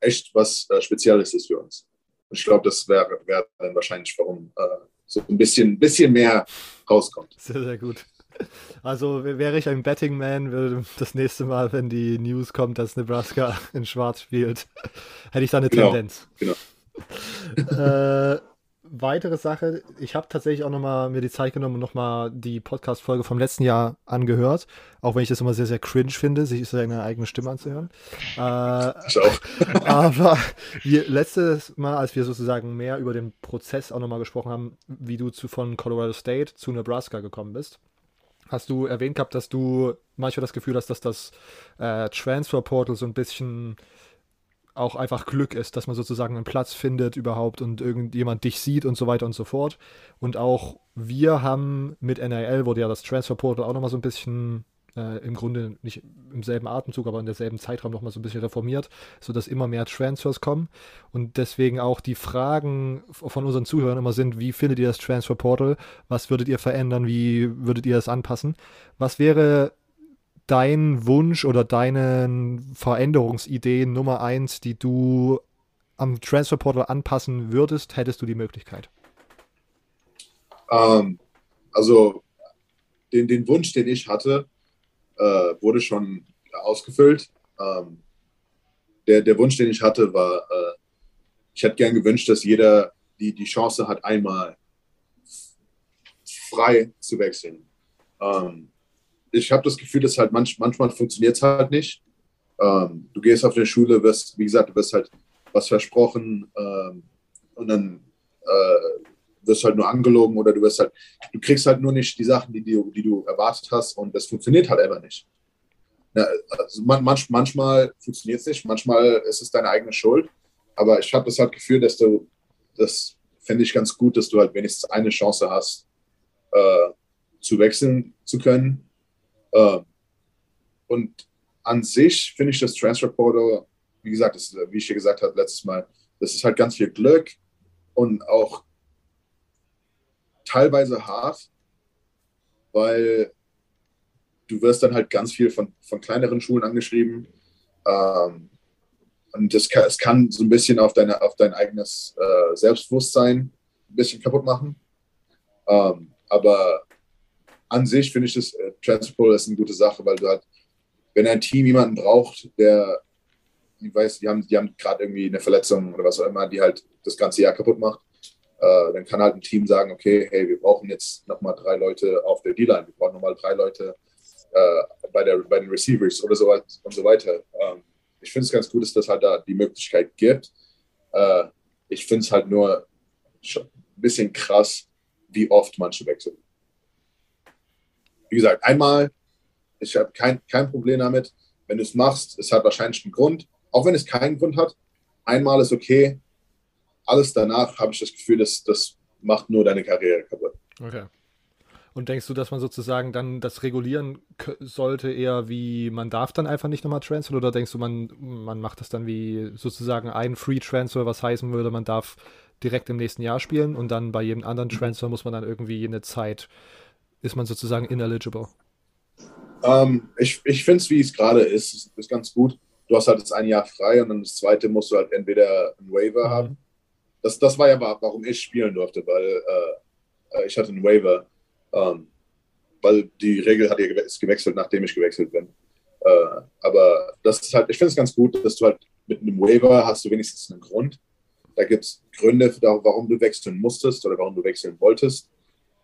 echt was äh, Spezielles ist für uns. Und ich glaube, das wäre wär dann wahrscheinlich, warum äh, so ein bisschen, bisschen mehr rauskommt. Sehr, sehr gut. Also wäre ich ein Betting Man, würde das nächste Mal, wenn die News kommt, dass Nebraska in Schwarz spielt, hätte ich da eine genau, Tendenz. Genau. äh, weitere Sache, ich habe tatsächlich auch nochmal mir die Zeit genommen und nochmal die Podcast-Folge vom letzten Jahr angehört, auch wenn ich das immer sehr, sehr cringe finde, sich seine eigene Stimme anzuhören. Äh, ich auch. aber wir, letztes Mal, als wir sozusagen mehr über den Prozess auch nochmal gesprochen haben, wie du zu, von Colorado State zu Nebraska gekommen bist, hast du erwähnt gehabt, dass du manchmal das Gefühl hast, dass das äh, Transfer Portal so ein bisschen auch einfach Glück ist, dass man sozusagen einen Platz findet überhaupt und irgendjemand dich sieht und so weiter und so fort. Und auch wir haben mit NIL, wurde ja das Transfer Portal auch nochmal so ein bisschen äh, im Grunde nicht im selben Atemzug, aber in derselben Zeitraum nochmal so ein bisschen reformiert, sodass immer mehr Transfers kommen. Und deswegen auch die Fragen von unseren Zuhörern immer sind, wie findet ihr das Transfer Portal? Was würdet ihr verändern? Wie würdet ihr das anpassen? Was wäre dein Wunsch oder deine Veränderungsidee Nummer eins, die du am Transferportal anpassen würdest, hättest du die Möglichkeit? Ähm, also den, den Wunsch, den ich hatte, äh, wurde schon ausgefüllt. Ähm, der, der Wunsch, den ich hatte, war, äh, ich hätte gern gewünscht, dass jeder die, die Chance hat, einmal frei zu wechseln. Ähm, ich habe das Gefühl, dass halt manch, manchmal funktioniert es halt nicht. Ähm, du gehst auf eine Schule, wirst, wie gesagt, du wirst halt was versprochen ähm, und dann äh, wirst halt nur angelogen oder du wirst halt, du kriegst halt nur nicht die Sachen, die, die, die du erwartet hast und das funktioniert halt einfach nicht. Ja, also man, manch, manchmal funktioniert es nicht, manchmal ist es deine eigene Schuld, aber ich habe das halt Gefühl, dass du, das fände ich ganz gut, dass du halt wenigstens eine Chance hast, äh, zu wechseln zu können ähm, und an sich finde ich das Transfer Portal, wie gesagt, das, wie ich dir gesagt habe letztes Mal, das ist halt ganz viel Glück und auch teilweise hart, weil du wirst dann halt ganz viel von, von kleineren Schulen angeschrieben. Ähm, und das kann, es kann so ein bisschen auf, deine, auf dein eigenes äh, Selbstbewusstsein ein bisschen kaputt machen. Ähm, aber an sich finde ich das äh, Transfer ist eine gute Sache, weil du halt, wenn ein Team jemanden braucht, der, ich weiß, die haben, die haben gerade irgendwie eine Verletzung oder was auch immer, die halt das ganze Jahr kaputt macht, äh, dann kann halt ein Team sagen, okay, hey, wir brauchen jetzt nochmal drei Leute auf der D-Line, wir brauchen nochmal drei Leute äh, bei, der, bei den Receivers oder so und so weiter. Ähm, ich finde es ganz gut, dass das halt da die Möglichkeit gibt. Äh, ich finde es halt nur ein bisschen krass, wie oft manche wechseln. Wie gesagt, einmal, ich habe kein, kein Problem damit. Wenn du es machst, es hat wahrscheinlich einen Grund. Auch wenn es keinen Grund hat, einmal ist okay. Alles danach habe ich das Gefühl, dass das macht nur deine Karriere kaputt. Okay. Und denkst du, dass man sozusagen dann das regulieren sollte, eher wie man darf dann einfach nicht nochmal transfern? Oder denkst du, man, man macht das dann wie sozusagen ein Free Transfer, was heißen würde, man darf direkt im nächsten Jahr spielen und dann bei jedem anderen mhm. Transfer muss man dann irgendwie eine Zeit, ist man sozusagen ineligible? Ähm, ich ich finde es, wie es gerade ist, ist ganz gut. Du hast halt das ein Jahr frei und dann das zweite musst du halt entweder ein Waiver mhm. haben. Das, das war ja, warum ich spielen durfte, weil äh, äh ich hatte einen Waiver ähm, weil die Regel hat ja ist gewechselt, nachdem ich gewechselt bin. Äh, aber das ist halt, ich finde es ganz gut, dass du halt mit einem Waiver hast du wenigstens einen Grund. Da gibt es Gründe, warum du wechseln musstest oder warum du wechseln wolltest,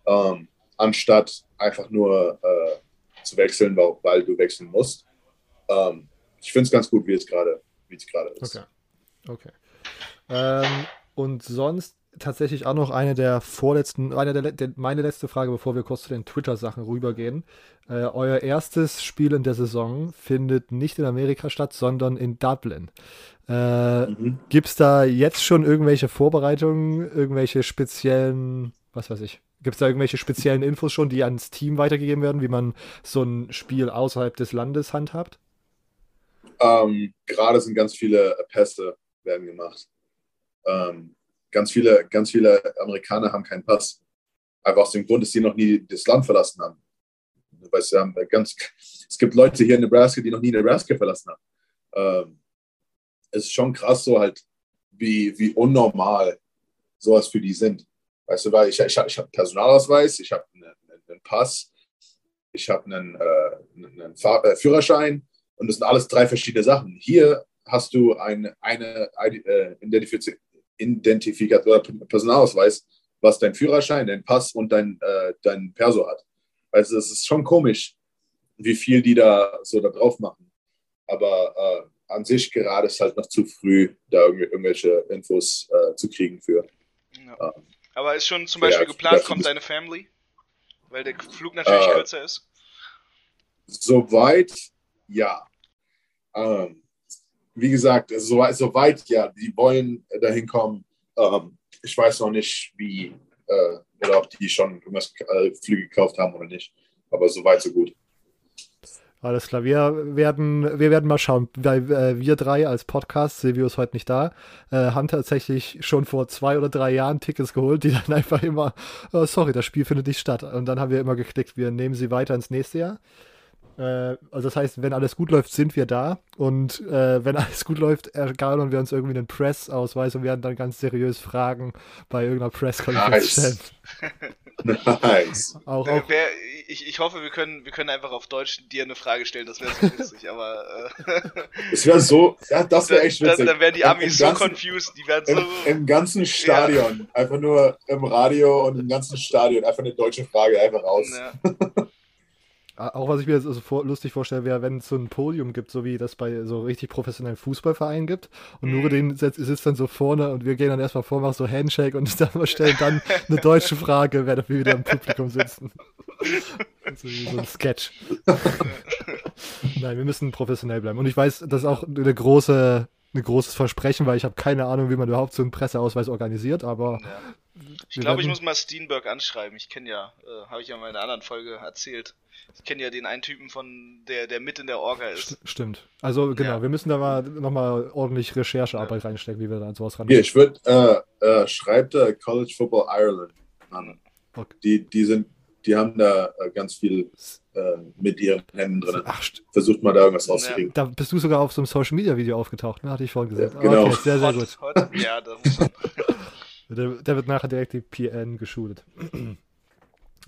ähm, anstatt einfach nur äh, zu wechseln, weil, du wechseln musst. Ähm, ich finde es ganz gut, wie es gerade ist. Okay. Okay. Ähm, und sonst tatsächlich auch noch eine der vorletzten, eine der, der, meine letzte Frage, bevor wir kurz zu den Twitter-Sachen rübergehen. Äh, euer erstes Spiel in der Saison findet nicht in Amerika statt, sondern in Dublin. Äh, mhm. Gibt es da jetzt schon irgendwelche Vorbereitungen, irgendwelche speziellen, was weiß ich, gibt es da irgendwelche speziellen Infos schon, die ans Team weitergegeben werden, wie man so ein Spiel außerhalb des Landes handhabt? Ähm, gerade sind ganz viele Pässe werden gemacht. Ähm, ganz viele, ganz viele Amerikaner haben keinen Pass. Einfach aus dem Grund, dass sie noch nie das Land verlassen haben. Weißt, haben ganz, es gibt Leute hier in Nebraska, die noch nie Nebraska verlassen haben. Ähm, es ist schon krass, so halt, wie, wie unnormal sowas für die sind. Weißt du, weil ich, ich, ich habe Personalausweis, ich habe einen, einen, Pass, ich habe einen, äh, einen Fahr äh, Führerschein und das sind alles drei verschiedene Sachen. Hier hast du eine, eine äh, Identifizierung Identifikator, Personalausweis, was dein Führerschein, dein Pass und dein, äh, dein Perso hat. Also es ist schon komisch, wie viel die da so da drauf machen. Aber äh, an sich gerade ist halt noch zu früh, da irgendwelche Infos äh, zu kriegen für. Ja. Ähm, Aber ist schon zum Beispiel ja, geplant, kommt deine Family? Weil der Flug natürlich äh, kürzer ist. Soweit, ja. Ähm, wie gesagt, so, so weit ja, die wollen dahin kommen. Ähm, ich weiß noch nicht, wie äh, oder ob die schon irgendwas äh, Flüge gekauft haben oder nicht. Aber so weit, so gut. Alles klar, wir werden, wir werden mal schauen, weil äh, wir drei als Podcast, Silvio ist heute nicht da, äh, haben tatsächlich schon vor zwei oder drei Jahren Tickets geholt, die dann einfach immer, oh, sorry, das Spiel findet nicht statt. Und dann haben wir immer geklickt, wir nehmen sie weiter ins nächste Jahr. Äh, also das heißt, wenn alles gut läuft, sind wir da. Und äh, wenn alles gut läuft, egal, wir uns irgendwie einen Press-Ausweis und werden dann ganz seriös Fragen bei irgendeiner Press-Konferenz stellen. nice. Auch, auch Wer, ich, ich hoffe, wir können, wir können einfach auf Deutsch dir eine Frage stellen, das wäre so lustig, aber. Äh, das wäre so, ja, das wäre echt witzig. Dann, dann wären die Amis so ganzen, confused, die werden so. Im, Im, ganzen Stadion, ja. einfach nur im Radio und im ganzen Stadion, einfach eine deutsche Frage einfach raus. Ja. Auch was ich mir so vor, lustig vorstelle, wäre, wenn es so ein Podium gibt, so wie das bei so richtig professionellen Fußballvereinen gibt. Und nur den sitzt dann so vorne und wir gehen dann erstmal vor, machen so Handshake und dann stellen dann eine deutsche Frage, während wir wieder im Publikum sitzen. Also so ein Sketch. Nein, wir müssen professionell bleiben. Und ich weiß, das ist auch eine große, ein großes Versprechen, weil ich habe keine Ahnung, wie man überhaupt so einen Presseausweis organisiert, aber. Ja. Ich glaube, ich muss mal Steenberg anschreiben. Ich kenne ja, äh, habe ich ja in meiner anderen Folge erzählt. Ich kenne ja den einen Typen von, der, der mit in der Orga ist. Stimmt. Also genau, ja. wir müssen da mal nochmal ordentlich Recherchearbeit ja. reinstecken, wie wir da an sowas ran. Hier, ich würde, äh, äh, schreibt der College Football Ireland an. Okay. Die, die sind, die haben da äh, ganz viel äh, mit ihren Händen drin. Ach, Versucht mal da irgendwas rauszukriegen. Ja. Da bist du sogar auf so einem Social Media Video aufgetaucht, ne? Hatte ich vorhin gesehen. genau. Okay, sehr, sehr gut. Heute, ja, das muss der, der wird nachher direkt die PN geschult.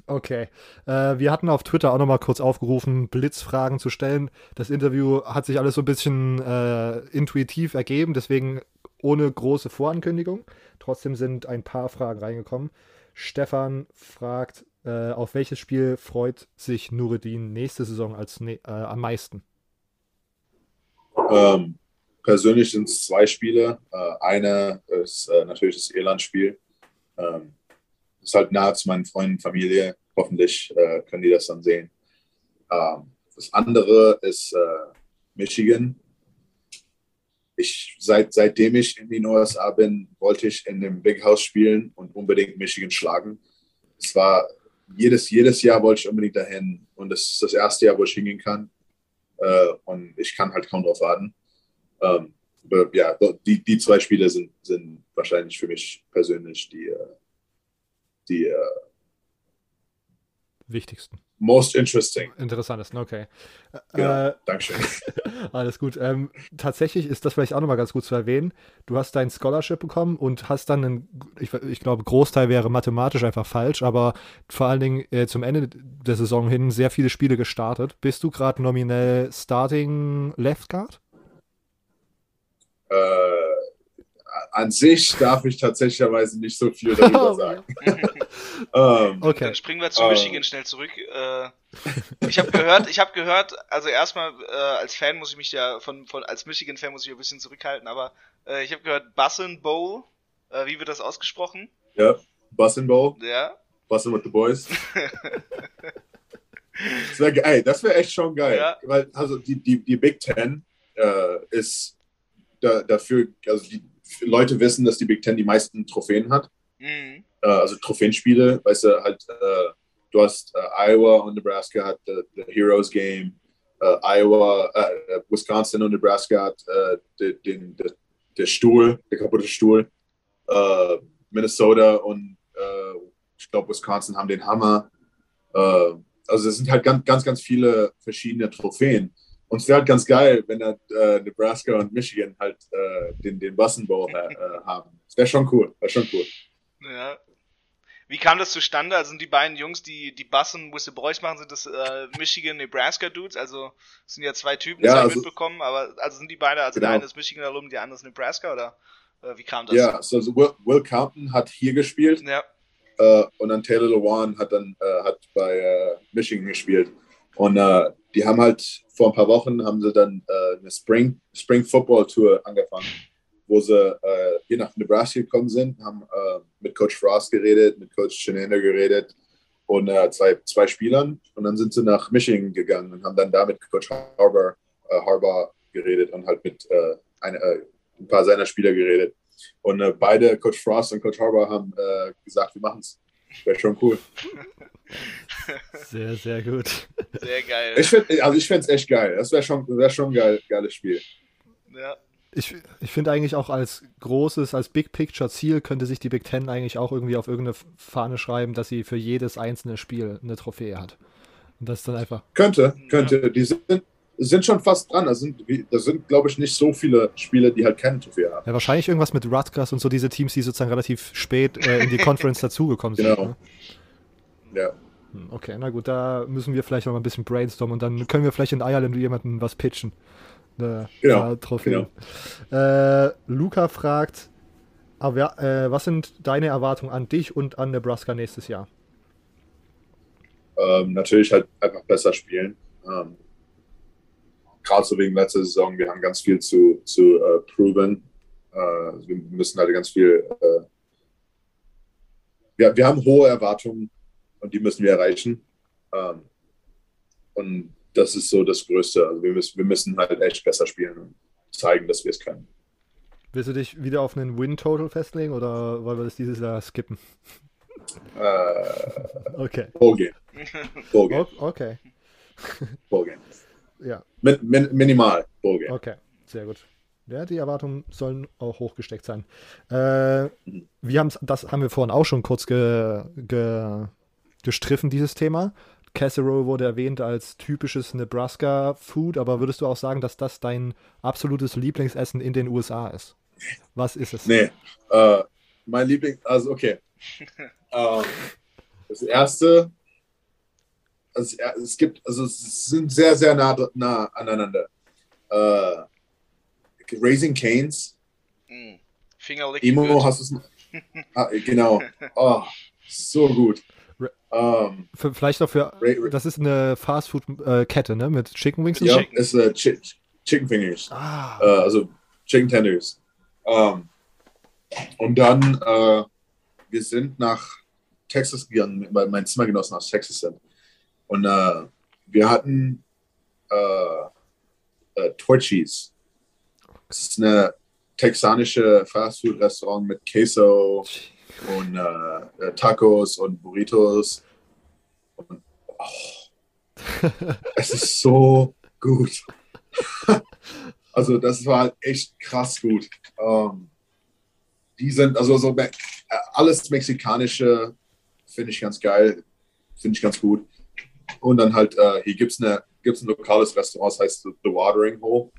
Okay. Äh, wir hatten auf Twitter auch nochmal kurz aufgerufen, Blitzfragen zu stellen. Das Interview hat sich alles so ein bisschen äh, intuitiv ergeben, deswegen ohne große Vorankündigung. Trotzdem sind ein paar Fragen reingekommen. Stefan fragt, äh, auf welches Spiel freut sich Nureddin nächste Saison als ne äh, am meisten? Ähm, persönlich sind es zwei Spiele. Äh, eine ist äh, natürlich das Irland-Spiel. Ähm, ist halt nahe zu meinen Freunden, Familie. Hoffentlich äh, können die das dann sehen. Ähm, das andere ist äh, Michigan. Ich, seit, seitdem ich in den USA bin, wollte ich in dem Big House spielen und unbedingt Michigan schlagen. Es war jedes, jedes Jahr wollte ich unbedingt dahin und das ist das erste Jahr, wo ich hingehen kann. Äh, und ich kann halt kaum drauf warten. Ähm, ja, die, die zwei Spiele sind, sind wahrscheinlich für mich persönlich die, äh, die äh, wichtigsten. Most interesting. Interessantesten, okay. Genau, äh, Dankeschön. alles gut. Ähm, tatsächlich ist das vielleicht auch nochmal ganz gut zu erwähnen. Du hast dein Scholarship bekommen und hast dann, einen, ich, ich glaube, Großteil wäre mathematisch einfach falsch, aber vor allen Dingen äh, zum Ende der Saison hin sehr viele Spiele gestartet. Bist du gerade nominell Starting Left Guard? Äh, an sich darf ich tatsächlicherweise nicht so viel darüber sagen. ähm, okay. Dann springen wir zu Michigan ähm, schnell zurück. Äh, ich habe gehört, ich habe gehört, also erstmal äh, als Fan muss ich mich ja von, von als Michigan-Fan muss ich ein bisschen zurückhalten, aber äh, ich habe gehört Bussin Bowl. Äh, wie wird das ausgesprochen? Ja, Bussin Bowl. Ja. Bussin with the Boys. das wäre geil, das wäre echt schon geil. Ja. Weil, also die, die, die Big Ten äh, ist da, dafür, also die, Leute wissen, dass die Big Ten die meisten Trophäen hat. Mhm. Äh, also Trophäenspiele, weißt du, halt, äh, du hast äh, Iowa und Nebraska hat the, the Heroes Game, äh, Iowa, äh, Wisconsin und Nebraska hat äh, den, den, den, der Stuhl, der kaputte Stuhl. Minnesota und ich glaube Wisconsin haben den Hammer. also es sind halt ganz, ganz, ganz viele verschiedene Trophäen. Und es wäre halt ganz geil, wenn dann äh, Nebraska und Michigan halt äh, den, den Bussen Bowl äh, haben. Das wäre schon cool. Wäre schon cool. Ja. Wie kam das zustande? Also sind die beiden Jungs, die die Bussen with the Boys machen, sind das äh, Michigan, Nebraska Dudes? Also sind ja zwei Typen, das ja, also, mitbekommen, aber also sind die beide, also genau. der eine ist Michigan Alum, der andere ist Nebraska oder äh, wie kam das? Ja, so, also Will, Will Compton hat hier gespielt. Ja. Äh, und dann Taylor Lewan hat dann äh, hat bei äh, Michigan gespielt. Und äh, die haben halt vor ein paar Wochen haben sie dann äh, eine Spring, Spring Football Tour angefangen, wo sie äh, hier nach Nebraska gekommen sind, haben äh, mit Coach Frost geredet, mit Coach Chenander geredet und äh, zwei, zwei Spielern. Und dann sind sie nach Michigan gegangen und haben dann da mit Coach Harbour, äh, Harbour geredet und halt mit eine, ein paar seiner Spieler geredet. Und beide, Coach Frost und Coach Harbour, haben gesagt, wir machen es. Wäre schon cool. Sehr, sehr gut. Sehr geil. Ich find, also ich fände es echt geil. Das wäre schon, wär schon ein geil, geiles Spiel. Ja. Ich, ich finde eigentlich auch als großes, als Big Picture Ziel könnte sich die Big Ten eigentlich auch irgendwie auf irgendeine Fahne schreiben, dass sie für jedes einzelne Spiel eine Trophäe hat. Und das ist dann einfach. Könnte, könnte. Ja. Die sind, sind schon fast dran. Da sind, das sind glaube ich, nicht so viele Spiele, die halt keine Trophäe haben. Ja, wahrscheinlich irgendwas mit Rutgers und so diese Teams, die sozusagen relativ spät äh, in die Conference dazugekommen sind. Genau. Ne? Ja. Hm, okay, na gut, da müssen wir vielleicht noch mal ein bisschen brainstormen und dann können wir vielleicht in Ireland jemandem was pitchen. Eine, genau. Trophäe. Genau. Äh, Luca fragt, aber, äh, was sind deine Erwartungen an dich und an Nebraska nächstes Jahr? Ähm, natürlich halt einfach besser spielen. Ähm, Gerade so wegen letzter Saison, wir haben ganz viel zu, zu uh, proven. Uh, wir müssen halt ganz viel. Uh, wir, wir haben hohe Erwartungen und die müssen wir erreichen. Ähm, und das ist so das Größte. Also wir müssen, wir müssen halt echt besser spielen und zeigen, dass wir es können. Willst du dich wieder auf einen Win-Total festlegen oder wollen wir das dieses Jahr skippen? Äh, okay. Ballgame. Ballgame. okay. Ballgame. Ja. Min, min, minimal Ballgame. Okay, sehr gut. Ja, die Erwartungen sollen auch hochgesteckt sein. Äh, wir haben das haben wir vorhin auch schon kurz ge, ge, gestriffen, dieses Thema. Casserole wurde erwähnt als typisches Nebraska-Food, aber würdest du auch sagen, dass das dein absolutes Lieblingsessen in den USA ist? Was ist es? Nee, äh, mein Liebling, also okay. ähm, das erste, also es gibt, also es sind sehr, sehr nah, nah aneinander. Äh, Raising Canes. Mm. Finger Imo, hast du es? ah, genau. Oh, so gut. Um, für, vielleicht noch für, das ist eine Fastfood-Kette, ne? Mit Chicken Wings und Ja, Chicken. ist uh, Ch Chicken Fingers. Ah. Uh, also Chicken Tenders. Um, und dann, uh, wir sind nach Texas gegangen, weil mein Zimmergenossen aus Texas sind. Und wir hatten Torchies. Das ist eine texanische Fastfood-Restaurant mit Queso und äh, Tacos und Burritos. oh, es ist so gut. also das war halt echt krass gut. Ähm, die sind also so äh, alles mexikanische finde ich ganz geil, finde ich ganz gut. Und dann halt äh, hier gibt es gibt's ein lokales Restaurant, das heißt The Watering Hole.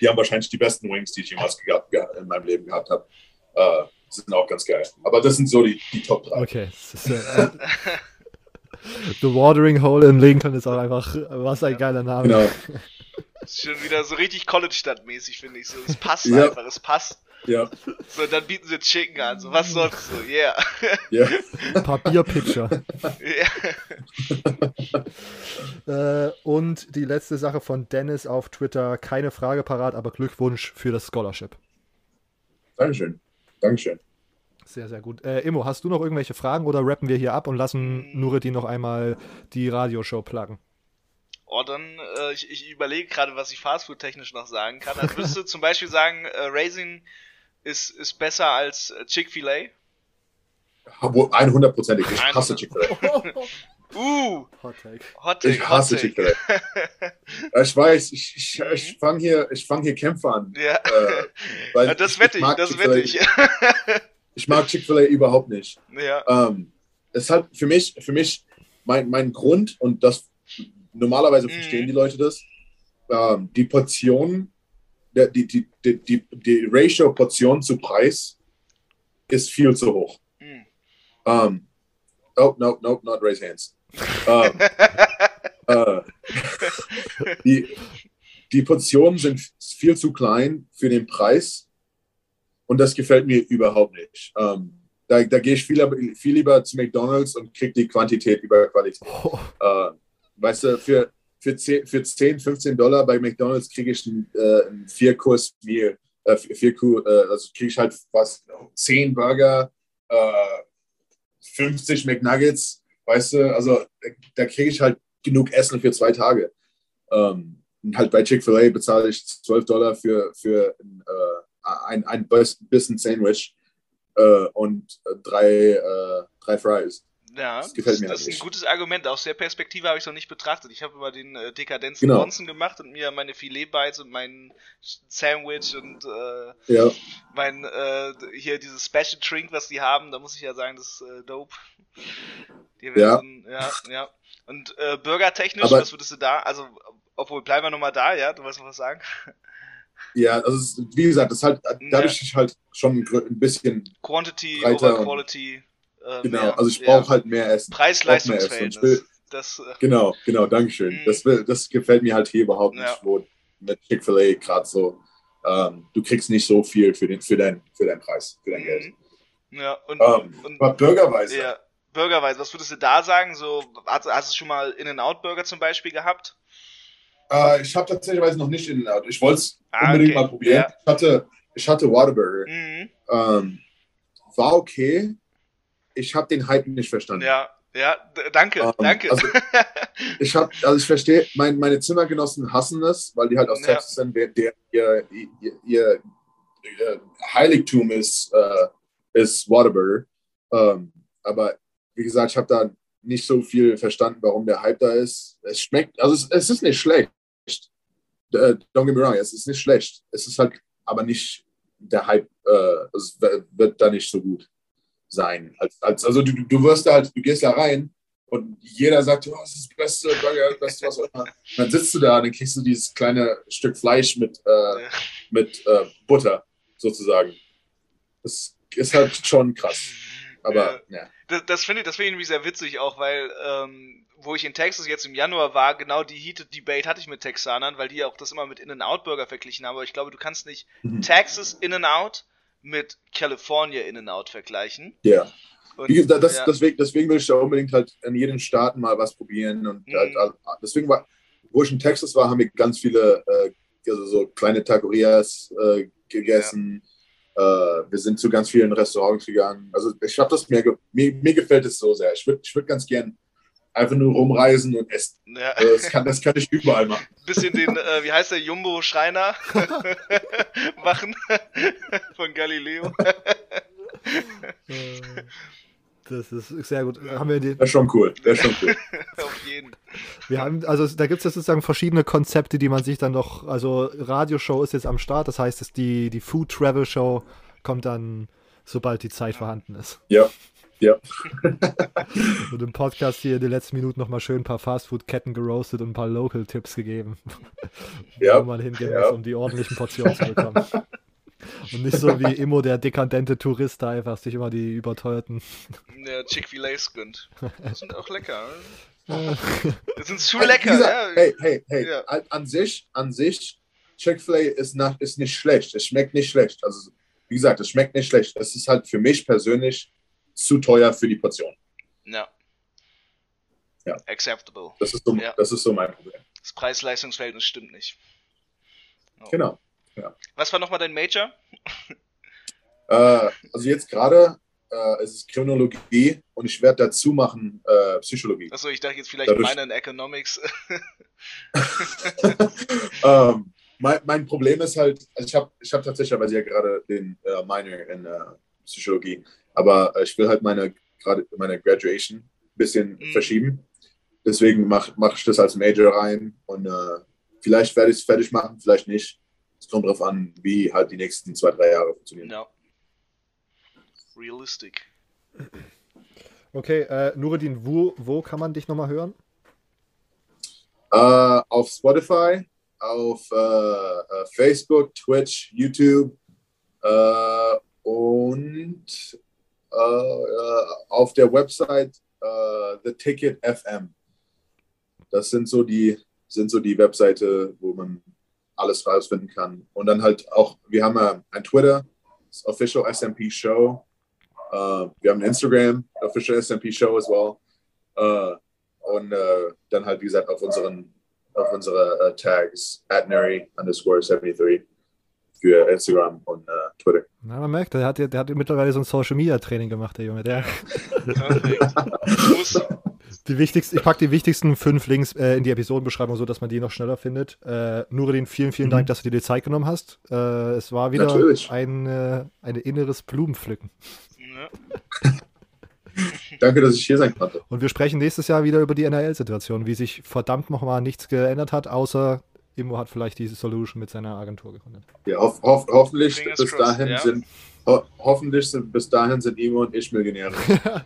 Die haben wahrscheinlich die besten Wings, die ich jemals gehabt, in meinem Leben gehabt habe. Äh, sind auch ganz geil. Aber das sind so die, die Top 3. Okay. Äh, The Watering Hole in Lincoln ist auch einfach, was ein geiler Name. Genau. Das ist schon wieder so richtig College-Stadt-mäßig, finde ich. So, es passt ja. einfach, es passt. Ja. So, dann bieten sie Chicken an. So, was soll's so? Yeah. Ja. Papierpitcher. ja. äh, und die letzte Sache von Dennis auf Twitter. Keine Frage parat, aber Glückwunsch für das Scholarship. Dankeschön. Dankeschön. Sehr, sehr gut. Äh, Immo, hast du noch irgendwelche Fragen oder rappen wir hier ab und lassen Nureddin noch einmal die Radioshow pluggen? Oh, dann, äh, ich, ich überlege gerade, was ich Fastfood-technisch noch sagen kann. Dann würdest du zum Beispiel sagen, äh, Raisin ist, ist besser als äh, Chick-fil-A? 100%ig. Ich hasse Chick-fil-A. Uh, Hot Take. Hot Take ich hasse Chick-fil-A. ich weiß, ich, ich, ich fange hier, fang hier Kämpfe an. Ja. Äh, das wette ich, das wette ich. ich mag Chick-fil-A überhaupt nicht. Ja. Ähm, es hat für mich, für mich mein, mein Grund, und das normalerweise mhm. verstehen die Leute das, ähm, die Portion die, die, die, die, die Ratio Portion zu Preis ist viel zu hoch. Mm. Um, oh, no, no, not raise hands. Um, uh, die, die Portionen sind viel zu klein für den Preis und das gefällt mir überhaupt nicht. Um, da, da gehe ich viel, viel lieber zu McDonalds und kriege die Quantität über Qualität. Oh. Uh, weißt du, für, für 10, für 10 15 Dollar bei McDonalds kriege ich ein, äh, ein Vier-Kurs-Meal. Äh, vier äh, also kriege ich halt fast 10 Burger, äh, 50 McNuggets, weißt du, also da kriege ich halt genug Essen für zwei Tage. Ähm, und halt bei Chick-fil-A bezahle ich 12 Dollar für, für ein, äh, ein, ein bisschen Sandwich äh, und drei, äh, drei Fries. Ja, das gefällt mir das, ist ein gutes Argument. Aus der Perspektive habe ich es noch nicht betrachtet. Ich habe über den äh, Dekadenzen genau. Bronson gemacht und mir meine Filet-Bites und mein Sandwich und äh, ja. mein äh, hier dieses Special Drink, was die haben, da muss ich ja sagen, das ist äh, dope. ja. ja, ja. Und äh, burgertechnisch, was würdest du da, also, obwohl, bleiben wir nochmal da, ja? Du wolltest noch was sagen? Ja, also wie gesagt, das ist halt, dadurch ja. halt schon ein bisschen Quantity over Quality. Äh, genau, mehr, also ich brauche halt mehr Essen. Preis-Leistungsverhältnis. Das, äh, genau, genau, Dankeschön. Mhm. Das, das gefällt mir halt hier überhaupt nicht, ja. wo mit Chick-fil-A gerade so, ähm, du kriegst nicht so viel für, den, für, dein, für deinen Preis, für dein mhm. Geld. Ja, und, ähm, und aber bürgerweise. Ja, bürgerweise. Was würdest du da sagen? So, hast, hast du schon mal In-N-Out-Burger zum Beispiel gehabt? Äh, ich habe tatsächlich noch nicht In-N-Out. Ich wollte es ah, unbedingt okay. mal probieren. Ja. Ich hatte, ich hatte Waterburger. Mhm. Ähm, war okay, ich habe den Hype nicht verstanden. Ja, ja, danke, um, danke. Also, ich habe, also ich verstehe, mein, meine Zimmergenossen hassen das, weil die halt aus ja. Texas sind, der, der ihr, ihr, ihr, ihr, Heiligtum ist, äh, ist Waterburger. Ähm, aber wie gesagt, ich habe da nicht so viel verstanden, warum der Hype da ist. Es schmeckt, also es, es ist nicht schlecht. Äh, don't get me wrong, es ist nicht schlecht. Es ist halt aber nicht der Hype, äh, es wird da nicht so gut sein. Als, als, also du, du wirst da halt, du gehst da rein und jeder sagt, oh, das ist das Beste, das Beste, was auch immer. Und dann sitzt du da und dann kriegst du dieses kleine Stück Fleisch mit, äh, mit äh, Butter, sozusagen. Das ist halt schon krass. Aber, ja. ja. Das, das finde ich, das finde ich nämlich sehr witzig auch, weil, ähm, wo ich in Texas jetzt im Januar war, genau die Heated Debate hatte ich mit Texanern, weil die ja auch das immer mit In-N-Out-Burger verglichen haben. Aber ich glaube, du kannst nicht mhm. Texas In-N-Out mit California In-N-Out vergleichen. Ja. Und, das, ja. Deswegen, deswegen will ich da unbedingt halt in jedem Staat mal was probieren. Und mhm. halt, deswegen war, wo ich in Texas war, haben wir ganz viele, äh, also so kleine Taquerias äh, gegessen. Ja. Äh, wir sind zu ganz vielen Restaurants gegangen. Also ich habe das mir, mir, mir gefällt es so sehr. Ich würde ich würd ganz gern einfach nur rumreisen und essen. Ja. Also das, kann, das kann ich überall machen. Bisschen den, äh, wie heißt der, Jumbo Schreiner machen von Galileo. das ist sehr gut. Haben wir den das ist schon cool. Das ist schon cool. Wir haben, also da gibt es ja sozusagen verschiedene Konzepte, die man sich dann noch, also Radioshow ist jetzt am Start, das heißt, die, die Food Travel Show kommt dann, sobald die Zeit vorhanden ist. Ja, ja. und im Podcast hier in den letzten Minuten nochmal schön ein paar Fastfood-Ketten geroastet und ein paar Local-Tipps gegeben, ja. wo man hingehen ja. muss, um die ordentlichen Portionen zu bekommen. Und nicht so wie Immo, der dekadente Tourist, da einfach sich immer die überteuerten. Der Chick-fil-A's gönnt. Die sind auch lecker. Die sind zu lecker, ja. Hey, hey, hey. Ja. An sich, an sich, Chick-fil-A ist, ist nicht schlecht. Es schmeckt nicht schlecht. Also, wie gesagt, es schmeckt nicht schlecht. Es ist halt für mich persönlich zu teuer für die Portion. Ja. Ja. Acceptable. Das ist so, ja. das ist so mein Problem. Das Preis-Leistungsverhältnis stimmt nicht. Oh. Genau. Ja. Was war nochmal dein Major? Äh, also jetzt gerade äh, es ist Kriminologie und ich werde dazu machen äh, Psychologie. Achso, ich dachte jetzt vielleicht Dadurch... meine in Economics. ähm, mein, mein, Problem ist halt, also ich habe ich hab tatsächlich ja gerade den äh, Minor in äh, Psychologie, aber äh, ich will halt meine, gerade meine Graduation ein bisschen mhm. verschieben. Deswegen mache mach ich das als Major rein und äh, vielleicht werde ich es fertig machen, vielleicht nicht. Es kommt darauf an, wie halt die nächsten zwei, drei Jahre funktionieren. Ja. Realistic. Okay, äh, Nureddin, wo, wo kann man dich nochmal hören? Uh, auf Spotify, auf uh, Facebook, Twitch, YouTube uh, und auf der Website The Ticket FM. Das sind so die sind so die Webseite, wo man alles rausfinden kann. Und dann halt auch, wir haben ein Twitter, Official SMP Show. Uh, wir haben ein Instagram, Official SMP Show as well. Uh, und uh, dann halt, wie gesagt, auf unseren auf unsere Tags, at Neri underscore 73 für Instagram und Twitter. Na, man merkt, der hat, der hat mittlerweile so ein Social Media Training gemacht, der Junge. Der. Die wichtigsten, ich packe die wichtigsten fünf Links äh, in die Episodenbeschreibung, so dass man die noch schneller findet. Äh, Nuredin, vielen, vielen mhm. Dank, dass du dir die Zeit genommen hast. Äh, es war wieder ein, äh, ein inneres Blumenpflücken. Ja. Danke, dass ich hier sein konnte. Und wir sprechen nächstes Jahr wieder über die NRL-Situation, wie sich verdammt nochmal nichts geändert hat, außer Immo hat vielleicht diese Solution mit seiner Agentur gegründet. Ja, ho ho hoffentlich bis dahin ja. sind ho hoffentlich sind bis dahin sind Imo und ich Millionäre.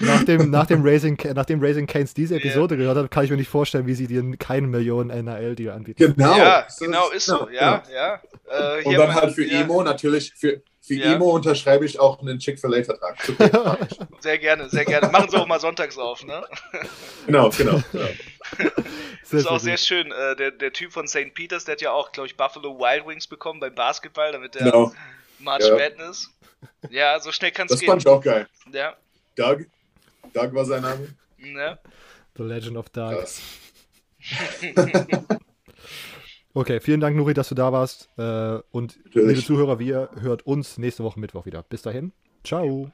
nach, dem, nach, dem Raising, nachdem Raising Canes diese Episode yeah. gehört hat, kann ich mir nicht vorstellen, wie sie dir keine Millionen NRL-Deal anbieten. Genau. Ja, genau, ist so. Ja, ja. Äh, und dann halt für ja. Emo natürlich, für, für ja. Emo unterschreibe ich auch einen Chick-fil-A-Vertrag. sehr gerne, sehr gerne. Machen sie auch mal sonntags auf, ne? Genau, genau. genau. das ist auch sehr schön. Äh, der, der Typ von St. Peters, der hat ja auch, glaube ich, Buffalo Wild Wings bekommen beim Basketball, damit der genau. March ja. Madness. Ja, so schnell kann es gehen. Das fand ich auch geil. Ja. Doug. Doug war sein Name. Ja. The Legend of Doug. okay, vielen Dank, Nuri, dass du da warst. Äh, und Natürlich. liebe Zuhörer, wir hört uns nächste Woche Mittwoch wieder. Bis dahin. Ciao.